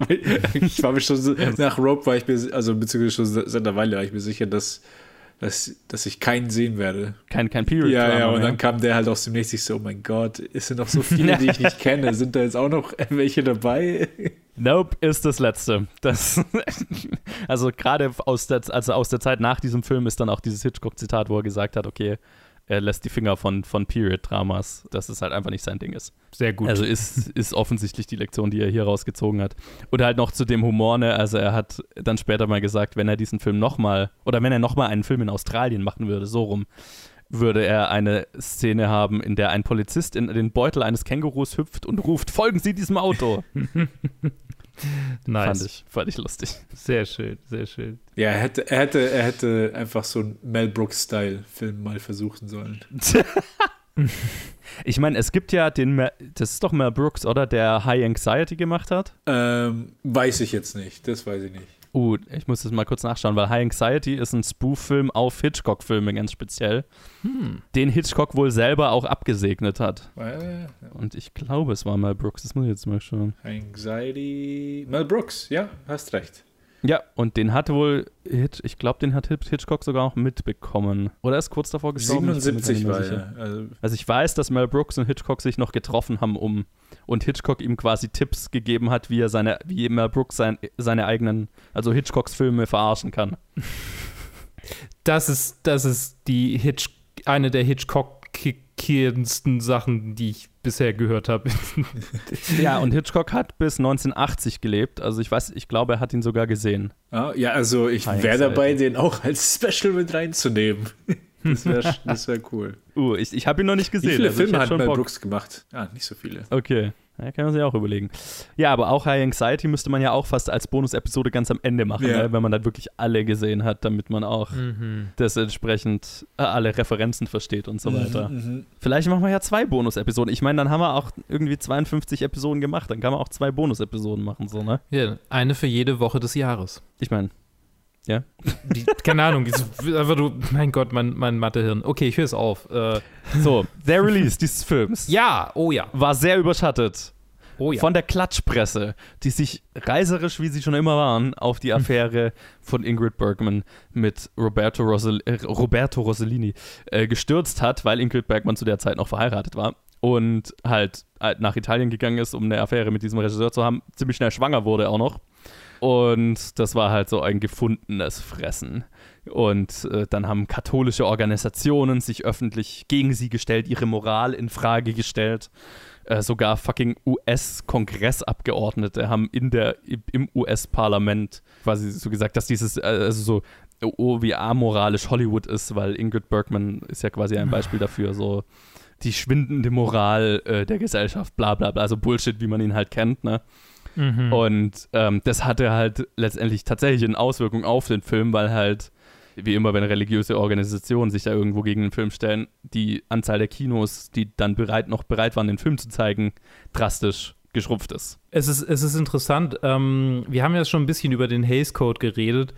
Ich war mir schon so, nach Rope war ich mir, also beziehungsweise schon seit einer Weile war ich mir sicher, dass, dass, dass ich keinen sehen werde. Kein, kein Period. Ja, ja, und dann kam der halt aus dem nächsten, ich so, oh mein Gott, es sind noch so [laughs] viele, die ich nicht kenne. Sind da jetzt auch noch welche dabei? Nope ist das letzte. Das, [laughs] also gerade aus der, also aus der Zeit nach diesem Film ist dann auch dieses Hitchcock-Zitat, wo er gesagt hat, okay, er lässt die Finger von, von Period-Dramas, dass es halt einfach nicht sein Ding ist. Sehr gut. Also ist, ist offensichtlich die Lektion, die er hier rausgezogen hat. Und halt noch zu dem Humor, ne? also er hat dann später mal gesagt, wenn er diesen Film nochmal, oder wenn er nochmal einen Film in Australien machen würde, so rum, würde er eine Szene haben, in der ein Polizist in den Beutel eines Kängurus hüpft und ruft, folgen Sie diesem Auto. [laughs] nice. Fand ich, fand ich lustig. Sehr schön, sehr schön. Ja, er hätte, er hätte, er hätte einfach so einen Mel Brooks-Style-Film mal versuchen sollen. [laughs] Ich meine, es gibt ja den, Mel- das ist doch Mel Brooks, oder? Der High Anxiety gemacht hat. Ähm, weiß ich jetzt nicht, das weiß ich nicht. Uh, ich muss das mal kurz nachschauen, weil High Anxiety ist ein Spoof-Film auf Hitchcock-Filme ganz speziell, Hm. den Hitchcock wohl selber auch abgesegnet hat. Äh, Und ich glaube, es war Mel Brooks, das muss ich jetzt mal schauen. Anxiety. Mel Brooks, ja, hast recht. Ja, und den hat wohl, Hitch, ich glaube, den hat Hitchcock sogar auch mitbekommen. Oder er ist kurz davor gestorben? Ich bin mir gar 77 nicht mehr war er. Also, Also ich weiß, dass Mel Brooks und Hitchcock sich noch getroffen haben, um und Hitchcock ihm quasi Tipps gegeben hat, wie er seine, wie Mel Brooks sein, seine eigenen, also Hitchcocks Filme verarschen kann. Das ist, das ist die Hitch, eine der Hitchcockierensten Sachen, die ich bisher gehört habe. [laughs] Ja, und Hitchcock hat bis 1980 gelebt. Also ich weiß, ich glaube, er hat ihn sogar gesehen. ah, ja, also ich wäre dabei, den auch als Special mit reinzunehmen. [laughs] Das wäre das wär cool. Uh, ich, ich habe ihn noch nicht Wie gesehen. viele also Filme hat schon Mel. Brooks gemacht? Ah, nicht so viele. Okay. Ja, kann man sich auch überlegen. Ja, aber auch High Anxiety müsste man ja auch fast als Bonus-Episode ganz am Ende machen, Ja. ne? wenn man dann wirklich alle gesehen hat, damit man auch Mhm. das entsprechend äh, alle Referenzen versteht und so weiter. Mhm. Vielleicht machen wir ja zwei Bonus-Episoden. Ich meine, dann haben wir auch irgendwie 52 Episoden gemacht. Dann kann man auch zwei Bonus-Episoden machen, so, ne? Ja, eine für jede Woche des Jahres. Ich meine, Ja. Die, keine Ahnung, einfach du, mein Gott, mein, mein Mathehirn. Okay, ich höre es auf. Äh, So, der Release dieses Films ja, oh ja. war sehr überschattet Oh ja. von der Klatschpresse, die sich reiserisch, wie sie schon immer waren, auf die Affäre von Ingrid Bergman mit Roberto, Rossell äh, Roberto Rossellini äh, gestürzt hat, weil Ingrid Bergman zu der Zeit noch verheiratet war und halt, halt nach Italien gegangen ist, um eine Affäre mit diesem Regisseur zu haben, ziemlich schnell schwanger wurde auch noch. Und das war halt so ein gefundenes Fressen. Und äh, dann haben katholische Organisationen sich öffentlich gegen sie gestellt, ihre Moral in Frage gestellt. Äh, sogar fucking US-Kongressabgeordnete haben in der, im US-Parlament quasi so gesagt, dass dieses, äh, also so, oh, wie amoralisch Hollywood ist, weil Ingrid Bergman ist ja quasi ein Beispiel dafür, so die schwindende Moral äh, der Gesellschaft, bla bla bla, also Bullshit, wie man ihn halt kennt, ne? Mhm. Und ähm, das hatte halt letztendlich tatsächlich eine Auswirkung auf den Film, weil halt, wie immer, wenn religiöse Organisationen sich da irgendwo gegen den Film stellen, die Anzahl der Kinos, die dann bereit, noch bereit waren, den Film zu zeigen, drastisch geschrumpft ist. Es ist, es ist interessant. Ähm, wir haben ja schon ein bisschen über den Hays Code geredet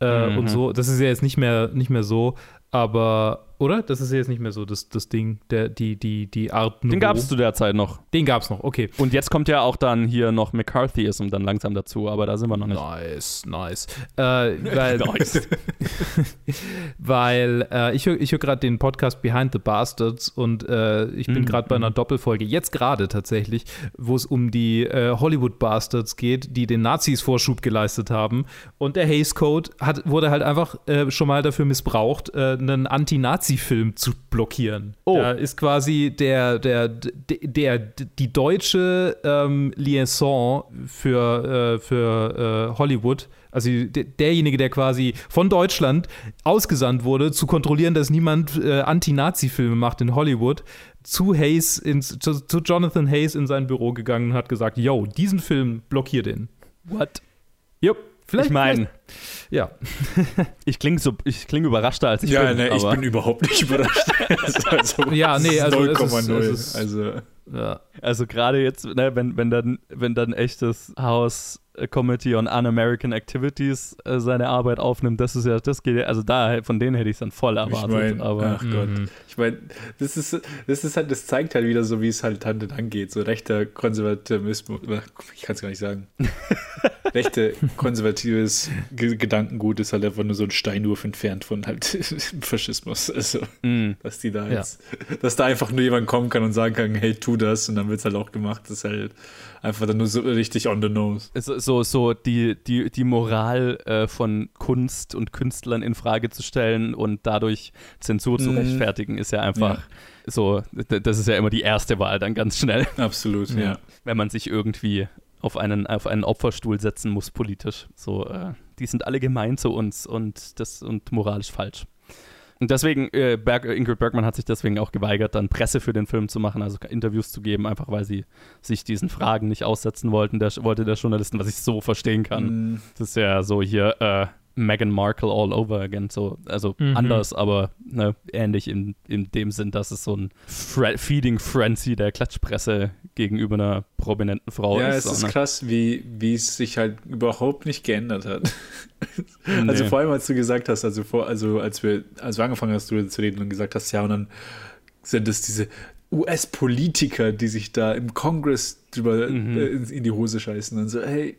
äh, Mhm. und so. Das ist ja jetzt nicht mehr, nicht mehr so, aber, oder? Das ist jetzt nicht mehr so das, das Ding, der, die, die, die Art. Den Nouveau. gab es zu der Zeit noch. Den gab es noch, okay. Und jetzt kommt ja auch dann hier noch McCarthyism dann langsam dazu, aber da sind wir noch nicht. Nice, nice. Äh, weil [laughs] Nice. [laughs] weil äh, ich höre ich hör gerade den Podcast Behind the Bastards und äh, ich bin Mhm, gerade bei einer Doppelfolge, jetzt gerade tatsächlich, wo es um die äh, Hollywood Bastards geht, die den Nazis Vorschub geleistet haben. Und der Hays Code hat, wurde halt einfach äh, schon mal dafür missbraucht, äh, einen Anti-Nazi-Film zu blockieren. Oh. Da ist quasi der, der, der, der die deutsche ähm, Liaison für, äh, für äh, Hollywood also de- derjenige, der quasi von Deutschland ausgesandt wurde, zu kontrollieren, dass niemand äh, Anti-Nazi-Filme macht in Hollywood, zu Hayes, ins, zu, zu Jonathan Hayes in sein Büro gegangen und hat gesagt, yo, diesen Film blockier den. What? Jupp, vielleicht. Ich meine, ja. [laughs] ich klinge so, ich klinge überraschter als ich Ja, bin. ne, ich bin überhaupt nicht überrascht. [laughs] also, Ja, nee, also es ist- 0,0. es ist- also, ja. also gerade jetzt, ne, wenn, wenn dann, wenn dann echtes House Committee on Un-American Activities äh, seine Arbeit aufnimmt, das ist ja, das geht ja, also da, von denen hätte ich es dann voll ich erwartet. meine, aber ach Gott. Mhm. Ich meine, das ist, das ist halt, das zeigt halt wieder so, wie es halt Hand in Hand geht. So rechter Konservativismus, ich kann es gar nicht sagen. [laughs] Rechte konservatives Ge Gedankengut ist halt einfach nur so ein Steinwurf entfernt von halt [laughs] Faschismus. Also, mh, dass die da Ja. jetzt, dass da einfach nur jemand kommen kann und sagen kann, hey, tu das und dann wird es halt auch gemacht. Das ist halt einfach dann nur so richtig on the nose. so, so, so die, die, die Moral äh, von Kunst und Künstlern in Frage zu stellen und dadurch Zensur zu Mhm. rechtfertigen, ist ja einfach so, d- das ist ja immer die erste Wahl dann ganz schnell, Absolut, Ja. ja. wenn man sich irgendwie auf einen, auf einen Opferstuhl setzen muss politisch. So, äh, die sind alle gemein zu uns und das und moralisch falsch. Und deswegen, äh, Berg, äh, Ingrid Bergman hat sich deswegen auch geweigert, dann Presse für den Film zu machen, also Interviews zu geben, einfach weil sie sich diesen Fragen nicht aussetzen wollten, der, wollte der Journalisten, was ich so verstehen kann. Mm, Das ist ja so hier äh, Meghan Markle all over again. So, also Mhm. anders, aber ne, ähnlich in, in dem Sinn, dass es so ein Fre Feeding Frenzy der Klatschpresse gegenüber einer prominenten Frau Ja, ist. es ist ne? krass, wie, wie es sich halt überhaupt nicht geändert hat. Nee. Also vor allem, als du gesagt hast, also vor, also als wir, als du angefangen hast, du zu reden und gesagt hast, ja, und dann sind es diese US-Politiker, die sich da im Kongress drüber Mhm. äh, in, in die Hose scheißen und so, hey,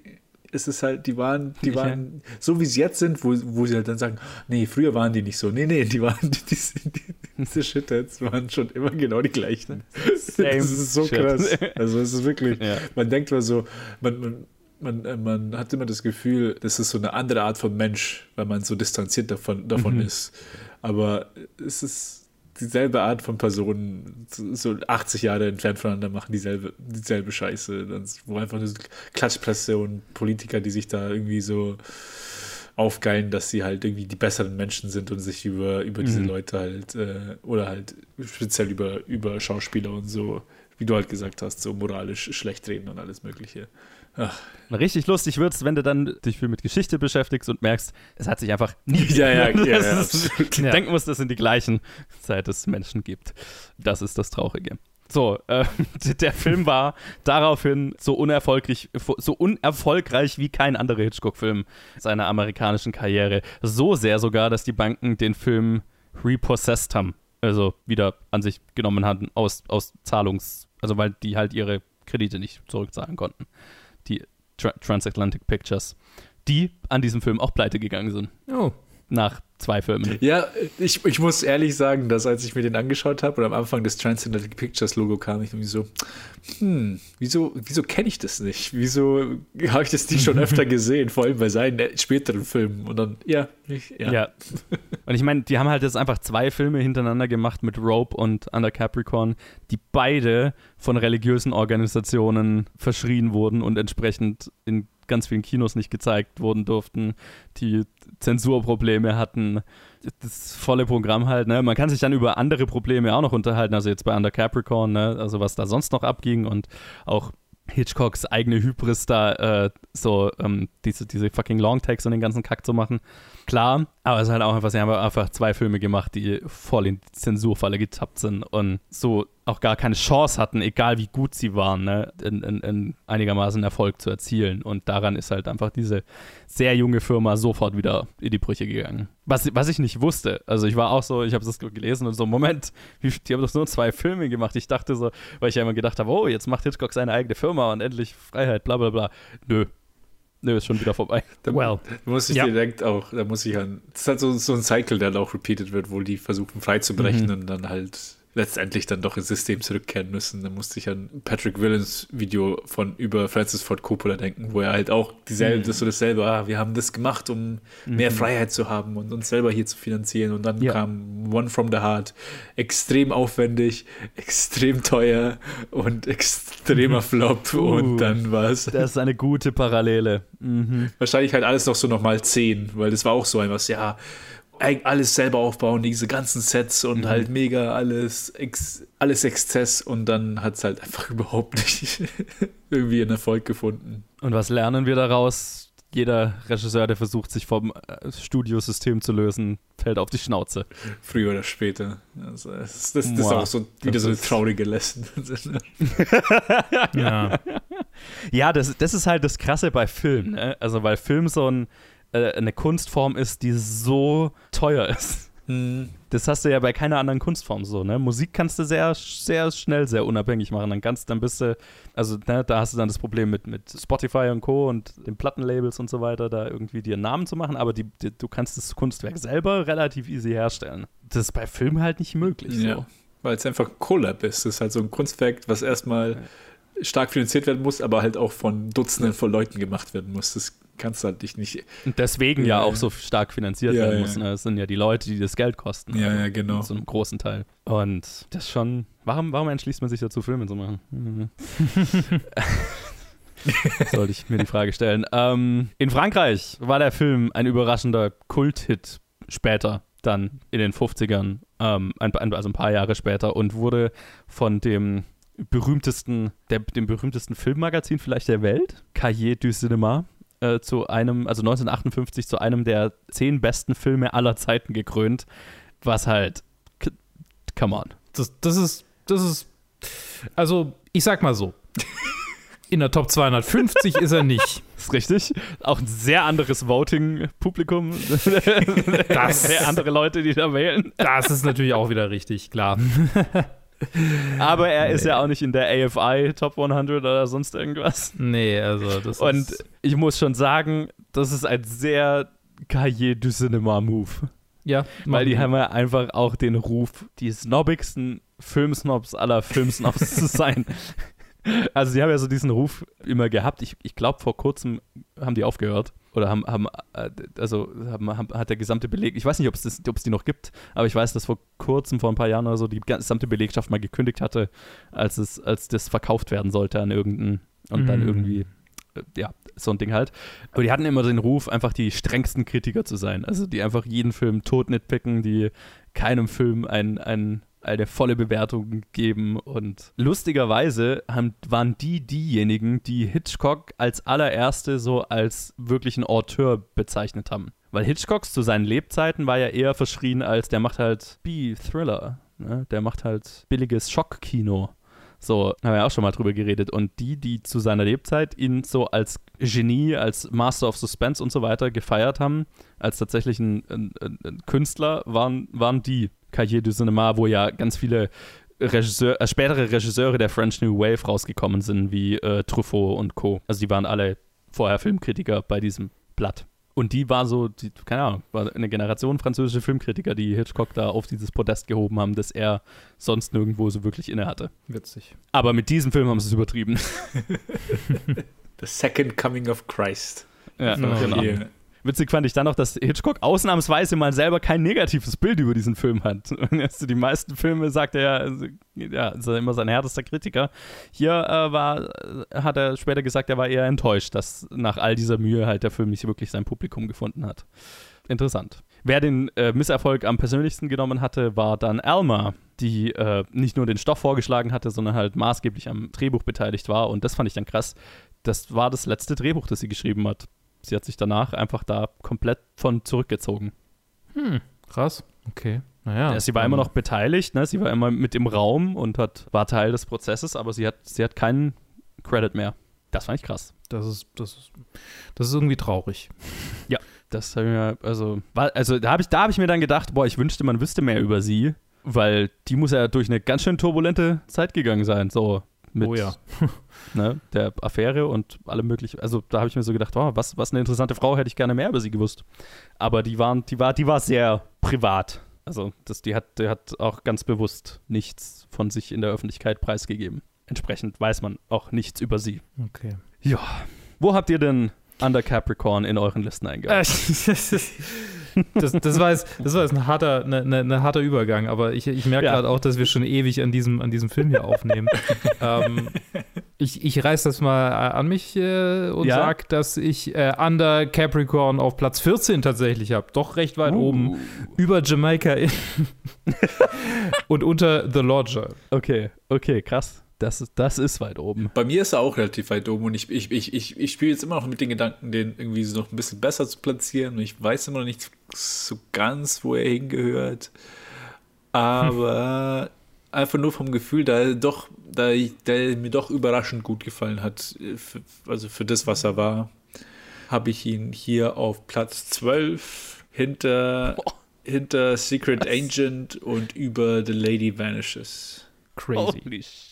es ist halt, die waren, die Ja. waren so wie sie jetzt sind, wo, wo sie halt dann sagen, nee, früher waren die nicht so. Nee, nee, die waren, [laughs] die, die, die, diese Shitheads waren schon immer genau die gleichen. Same [laughs] das ist so shit. krass. Also es ist wirklich, Ja. man denkt mal so, man, man, man, äh, man hat immer das Gefühl, das ist so eine andere Art von Mensch, weil man so distanziert davon, davon Mhm. ist. Aber es ist dieselbe Art von Personen, so so 80 Jahre entfernt voneinander, machen dieselbe, dieselbe Scheiße. Das- Wo einfach nur so Klatschpresse und Politiker, die sich da irgendwie so aufgeilen, dass sie halt irgendwie die besseren Menschen sind und sich über, über diese Mhm. Leute halt, äh, oder halt speziell über, über Schauspieler und so, wie du halt gesagt hast, so moralisch schlecht reden und alles Mögliche. Ach, Richtig lustig wird's, wenn du dann dich viel mit Geschichte beschäftigst und merkst, es hat sich einfach nie Ja, ja, ja, ist-. [laughs] Ja. Denken musst, das sind die gleichen, seit es Menschen gibt. Das ist das Traurige. So, äh, [laughs] der Film war daraufhin so unerfolgreich, so unerfolgreich wie kein anderer Hitchcock-Film seiner amerikanischen Karriere. So sehr sogar, dass die Banken den Film repossessed haben. Also wieder an sich genommen hatten aus, aus Zahlungs-, also weil die halt ihre Kredite nicht zurückzahlen konnten. Die Tra Transatlantic Pictures. Die an diesem Film auch pleite gegangen sind. Oh. Nach zwei Filmen. Ja, ich, ich muss ehrlich sagen, dass als ich mir den angeschaut habe und am Anfang des Transcendental Pictures Logo kam, ich irgendwie so, hm, wieso, wieso kenne ich das nicht? Wieso [laughs] habe ich das nicht schon öfter gesehen? Vor allem bei seinen späteren Filmen. Und dann, ja, ich, ja. ja. Und ich meine, die haben halt jetzt einfach zwei Filme hintereinander gemacht mit Rope und Under Capricorn, die beide von religiösen Organisationen verschrien wurden und entsprechend in ganz vielen Kinos nicht gezeigt wurden durften, die Zensurprobleme hatten, das volle Programm halt, ne? Man kann sich dann über andere Probleme auch noch unterhalten, also jetzt bei Under Capricorn, ne? Also was da sonst noch abging und auch Hitchcocks eigene Hybris da äh, so ähm, diese, diese fucking Longtakes und den ganzen Kack zu machen. Klar, aber es ist halt auch einfach, sie haben einfach zwei Filme gemacht, die voll in die Zensurfalle getappt sind und so auch gar keine Chance hatten, egal wie gut sie waren, ne, in, in, in einigermaßen Erfolg zu erzielen. Und daran ist halt einfach diese sehr junge Firma sofort wieder in die Brüche gegangen. Was, was ich nicht wusste, also ich war auch so, ich habe das gelesen und so, Moment, die haben doch nur zwei Filme gemacht. Ich dachte so, weil ich ja immer gedacht habe, oh, jetzt macht Hitchcock seine eigene Firma und endlich Freiheit, bla bla bla. Nö, Nö, ist schon wieder vorbei. Da, well, muss ich ja. direkt auch, da muss ich an. Das ist halt so, so ein Cycle, der dann auch repeated wird, wo die versuchen freizubrechen mhm. und dann halt letztendlich dann doch ins System zurückkehren müssen. Da musste ich an Patrick Willens Video von über Francis Ford Coppola denken, wo er halt auch dieselbe, mhm. das so dasselbe, ah, wir haben das gemacht, um mhm. mehr Freiheit zu haben und uns selber hier zu finanzieren. Und dann ja. kam One from the Heart, extrem aufwendig, extrem teuer und extremer Flop. Uh, und dann war es. Das ist eine gute Parallele. Mhm. Wahrscheinlich halt alles noch so nochmal zehn, weil das war auch so ein was, ja alles selber aufbauen, diese ganzen Sets und mhm. halt mega alles, ex, alles Exzess und dann hat es halt einfach [laughs] überhaupt nicht irgendwie einen Erfolg gefunden. Und was lernen wir daraus? Jeder Regisseur, der versucht, sich vom äh, Studiosystem zu lösen, fällt auf die Schnauze. Früher oder später. Also das, das, das ist auch so wieder so eine traurige Lesson. [laughs] ja, ja das, das ist halt das Krasse bei Film. Ne? Also, weil Film so ein äh, eine Kunstform ist, die so teuer ist. Mhm. Das hast du ja bei keiner anderen Kunstform so, ne? Musik kannst du sehr, sehr schnell, sehr unabhängig machen. Dann kannst, dann bist du, also ne, da hast du dann das Problem mit, mit Spotify und Co. und den Plattenlabels und so weiter, da irgendwie dir einen Namen zu machen, aber die, die, du kannst das Kunstwerk selber relativ easy herstellen. Das ist bei Filmen halt nicht möglich. Ja, so. weil es einfach Collab ist. Das ist halt so ein Kunstwerk, was erstmal stark finanziert werden muss, aber halt auch von Dutzenden von Leuten gemacht werden muss. Das kannst du halt dich nicht. Und deswegen ja, ja auch so stark finanziert ja, werden ja. muss. Ne? Das sind ja die Leute, die das Geld kosten. Ja, ja, genau. Zu einem großen Teil. Und das schon. Warum, warum entschließt man sich dazu, Filme zu machen? [laughs] Sollte ich mir die Frage stellen. Ähm, in Frankreich war der Film ein überraschender Kulthit später, dann in den 50ern, ähm, also ein paar Jahre später, und wurde von dem berühmtesten, der, dem berühmtesten Filmmagazin vielleicht der Welt, Cahiers du Cinéma, äh, zu einem, also 1958 zu einem der zehn besten Filme aller Zeiten gekrönt, was halt, come on. Das, das ist, das ist, also ich sag mal so, in der Top 250 ist er nicht. Das [laughs] ist richtig. Auch ein sehr anderes Voting-Publikum. [laughs] sehr andere Leute, die da wählen. Das ist natürlich auch wieder richtig, klar. [laughs] Aber er ist ja auch nicht in der AFI Top 100 oder sonst irgendwas. Nee, also das Und ich muss schon sagen, das ist ein sehr Cahiers du Cinema Move. Ja. Weil die haben ja einfach auch den Ruf, die snobbigsten Filmsnobs aller Filmsnobs [laughs] zu sein. Also sie haben ja so diesen Ruf immer gehabt. Ich, ich glaube, vor kurzem haben die aufgehört oder haben, haben äh, also haben, haben, hat der gesamte Beleg, ich weiß nicht, ob es die noch gibt, aber ich weiß, dass vor kurzem, vor ein paar Jahren oder so, die gesamte Belegschaft mal gekündigt hatte, als es, als das verkauft werden sollte an irgendeinen und mhm. dann irgendwie, äh, ja, so ein Ding halt. Aber die hatten immer den Ruf, einfach die strengsten Kritiker zu sein. Also die einfach jeden Film tot nitpicken, die keinem Film ein, ein eine volle Bewertung geben. Und lustigerweise haben, waren die diejenigen, die Hitchcock als allererste so als wirklichen Auteur bezeichnet haben. Weil Hitchcock zu seinen Lebzeiten war ja eher verschrien als der macht halt B-Thriller. Ne? Der macht halt billiges Schockkino. So, haben wir auch schon mal drüber geredet. Und die, die zu seiner Lebzeit ihn so als Genie, als Master of Suspense und so weiter gefeiert haben, als tatsächlich ein, ein, ein Künstler, waren, waren die. Cahiers du Cinema, wo ja ganz viele Regisseur, äh, spätere Regisseure der French New Wave rausgekommen sind, wie äh, Truffaut und Co. Also die waren alle vorher Filmkritiker bei diesem Blatt. Und die war so, die, keine Ahnung, war eine Generation französische Filmkritiker, die Hitchcock da auf dieses Podest gehoben haben, das er sonst nirgendwo so wirklich inne hatte. Witzig. Aber mit diesem Film haben sie es übertrieben. [laughs] The Second Coming of Christ. ja, genau. Hier. Witzig fand ich dann noch, dass Hitchcock ausnahmsweise mal selber kein negatives Bild über diesen Film hat. Erst [laughs] die meisten Filme sagt er ja, also, ja, ist er immer sein härtester Kritiker. Hier äh, war, äh, hat er später gesagt, er war eher enttäuscht, dass nach all dieser Mühe halt der Film nicht wirklich sein Publikum gefunden hat. Interessant. Wer den äh, Misserfolg am persönlichsten genommen hatte, war dann Alma, die äh, nicht nur den Stoff vorgeschlagen hatte, sondern halt maßgeblich am Drehbuch beteiligt war. Und das fand ich dann krass. Das war das letzte Drehbuch, das sie geschrieben hat. Sie hat sich danach einfach da komplett von zurückgezogen. Hm, krass. Okay. Naja. Ja, sie war immer noch beteiligt, ne? sie war immer mit im Raum und hat, war Teil des Prozesses, aber sie hat, sie hat keinen Credit mehr. Das fand ich krass. Das ist, das ist, das ist irgendwie traurig. Das habe ich mir, also, war, also da habe ich, da hab ich mir dann gedacht, boah, ich wünschte, man wüsste mehr über sie, weil die muss ja durch eine ganz schön turbulente Zeit gegangen sein, so mit Oh ja. [laughs] ne, der Affäre und allem möglichen. Also da habe ich mir so gedacht, oh, was, was eine interessante Frau, hätte ich gerne mehr über sie gewusst. Aber die waren, die war, die war sehr privat. Also das, die hat, die hat auch ganz bewusst nichts von sich in der Öffentlichkeit preisgegeben. Entsprechend weiß man auch nichts über sie. Okay. Ja. Wo habt ihr denn Under Capricorn in euren Listen [laughs] eingebaut? [laughs] das, das, war jetzt, das war jetzt ein harter, ne, ne, ne harter Übergang, aber ich, ich merke Ja. gerade auch, dass wir schon ewig an diesem, an diesem Film hier aufnehmen. [laughs] ähm, ich, ich reiß das mal äh, an mich äh, und Ja. sag, dass ich äh, Under Capricorn auf Platz 14 tatsächlich habe. Doch recht weit Uh. oben. Über Jamaica in [laughs] [laughs] und unter The Lodger. Okay, okay, krass. Das, ist- das ist weit oben. Bei mir ist er auch relativ weit oben und ich, ich, ich, ich, ich spiele jetzt immer noch mit den Gedanken, den irgendwie so noch ein bisschen besser zu platzieren. Und ich weiß immer noch nicht so ganz, wo er hingehört. Aber [laughs] einfach nur vom Gefühl, da er doch, da, ich- da er mir doch überraschend gut gefallen hat, für, also für das, was er war, habe ich ihn hier auf Platz 12 hinter, hinter Secret Agent und über The Lady Vanishes. Crazy. Holy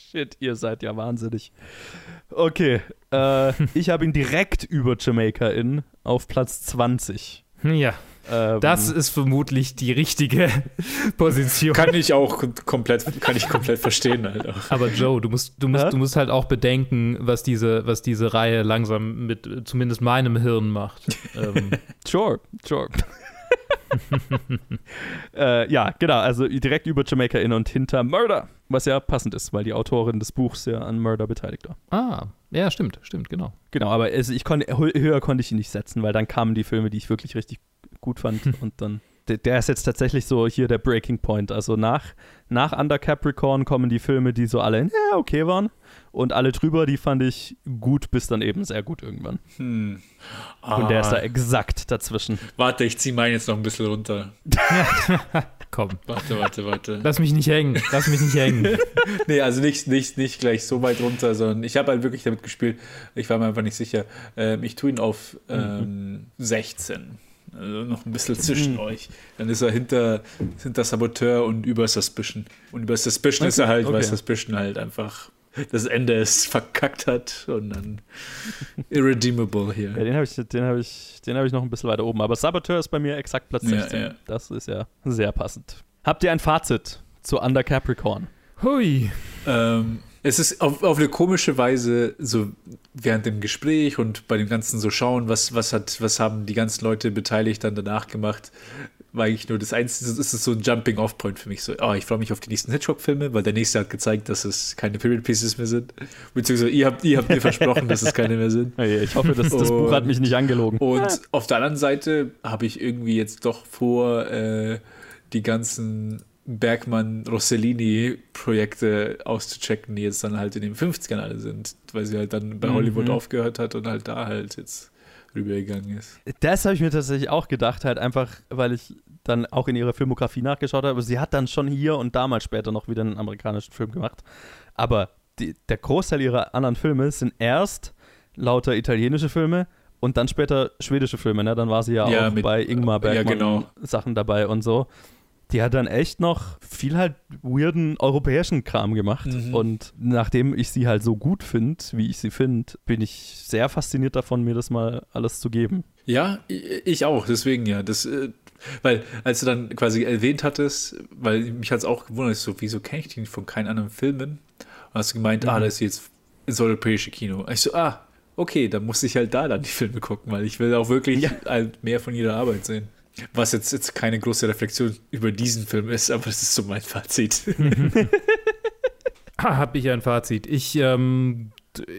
shit, ihr seid ja wahnsinnig. Okay, äh, [laughs] ich habe ihn direkt über Jamaica in auf Platz 20. Ja, Ähm, das ist vermutlich die richtige [laughs] Position. Kann ich auch komplett, kann ich komplett verstehen halt auch. [laughs] Aber Joe, du musst, du musst, Hä? du musst halt auch bedenken, was diese, was diese Reihe langsam mit zumindest meinem Hirn macht. ähm, Sure, sure. äh, ja, genau, also direkt über Jamaica in und hinter Murder, was ja passend ist, weil die Autorin des Buchs ja an Murder beteiligt war. ah, ja, stimmt, stimmt, genau. Genau, aber es, ich kon, hö- höher konnte ich ihn nicht setzen, weil dann kamen die Filme, die ich wirklich richtig gut fand [laughs] und dann der, der ist jetzt tatsächlich so hier der Breaking Point. Also nach, nach Under Capricorn kommen die Filme, die so alle ja, okay waren und alle drüber, die fand ich gut bis dann eben sehr gut irgendwann. Hm. Und der ist da Ah, exakt dazwischen. warte, ich ziehe meinen jetzt noch ein bisschen runter. [laughs] Komm, Warte, warte, warte. lass mich nicht hängen, lass mich nicht hängen. [laughs] Nee, also nicht, nicht, nicht gleich so weit runter, sondern ich habe halt wirklich damit gespielt. Ich war mir einfach nicht sicher. Ähm, ich tue ihn auf ähm, 16. Also noch ein bisschen zwischen euch. Dann ist er hinter, hinter Saboteur und über Suspicion. Und über Suspicion ist er halt, weil okay. Suspicion halt einfach das Ende es verkackt hat und dann irredeemable Ja, hier. den habe ich, den habe ich, den habe ich noch ein bisschen weiter oben. Aber Saboteur ist bei mir exakt Platz Ja, 16. ja. Das ist ja sehr passend. Habt ihr ein Fazit zu Under Capricorn? Hui. Ähm, es ist auf, auf eine komische Weise so während dem Gespräch und bei dem ganzen so schauen, was, was hat, was haben die ganzen Leute beteiligt dann danach gemacht, war eigentlich nur das Einzige, das ist so ein Jumping-Off-Point für mich. So, oh, ich freue mich auf die nächsten Hitchcock-Filme, weil der nächste hat gezeigt, dass es keine Period Pieces mehr sind. Beziehungsweise ihr habt, ihr habt mir versprochen, dass es keine mehr sind. [laughs] Ich hoffe, das, das Buch hat mich nicht angelogen. Und auf der anderen Seite habe ich irgendwie jetzt doch vor, äh, die ganzen Bergmann-Rossellini-Projekte auszuchecken, die jetzt dann halt in den 50ern alle sind, weil sie halt dann bei Hollywood Mhm. aufgehört hat und halt da halt jetzt rübergegangen ist. Das habe ich mir tatsächlich auch gedacht, halt einfach, weil ich dann auch in ihrer Filmografie nachgeschaut habe. Aber sie hat dann schon hier und damals später noch wieder einen amerikanischen Film gemacht. Aber die, der Großteil ihrer anderen Filme sind erst lauter italienische Filme und dann später schwedische Filme. Ne? Dann war sie ja, Ja, auch mit- bei Ingmar ja, Bergmann genau. Sachen dabei und so. Die hat dann echt noch viel halt weirden europäischen Kram gemacht. Mhm. Und nachdem ich sie halt so gut finde, wie ich sie finde, bin ich sehr fasziniert davon, mir das mal alles zu geben. Ja, ich auch, deswegen ja. Das, äh, weil, als du dann quasi erwähnt hattest, weil mich hat es auch gewundert, ich so, wieso kenne ich den von keinen anderen Filmen? Und hast du gemeint, ah, das ist jetzt ins europäische Kino. Ich so, ah, okay, dann muss ich halt da dann die Filme gucken, weil ich will auch wirklich halt mehr von ihrer Arbeit sehen. Was jetzt, jetzt keine große Reflexion über diesen Film ist, aber das ist so mein Fazit. [laughs] Ah, habe ich ein Fazit. Ich, ähm,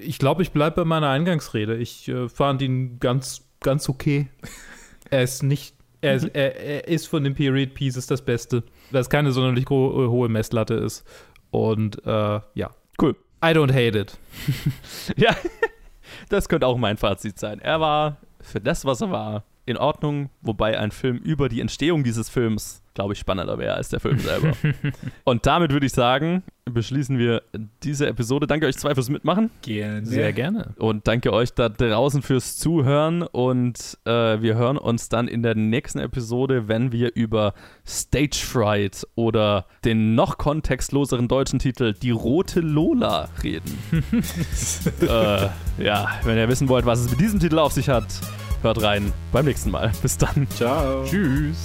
ich glaube, ich bleibe bei meiner Eingangsrede. Ich äh, fand ihn ganz, ganz okay. Er ist nicht, er ist, er, er ist von den Period Pieces das Beste, weil es keine sonderlich gro- hohe Messlatte ist. Und äh, ja, Cool. I don't hate it. [laughs] Ja, [laughs] das könnte auch mein Fazit sein. Er war für das, was er war, in Ordnung, wobei ein Film über die Entstehung dieses Films, glaube ich, spannender wäre als der Film selber. [laughs] Und damit würde ich sagen, beschließen wir diese Episode. Danke euch zwei fürs Mitmachen Gerne. Sehr gerne. und danke euch da draußen fürs Zuhören. Und äh, wir hören uns dann in der nächsten Episode, wenn wir über Stage Fright oder den noch kontextloseren deutschen Titel Die rote Lola reden. [laughs] äh, ja, wenn ihr wissen wollt, was es mit diesem Titel auf sich hat, hört rein beim nächsten Mal. Bis dann. Ciao. Tschüss.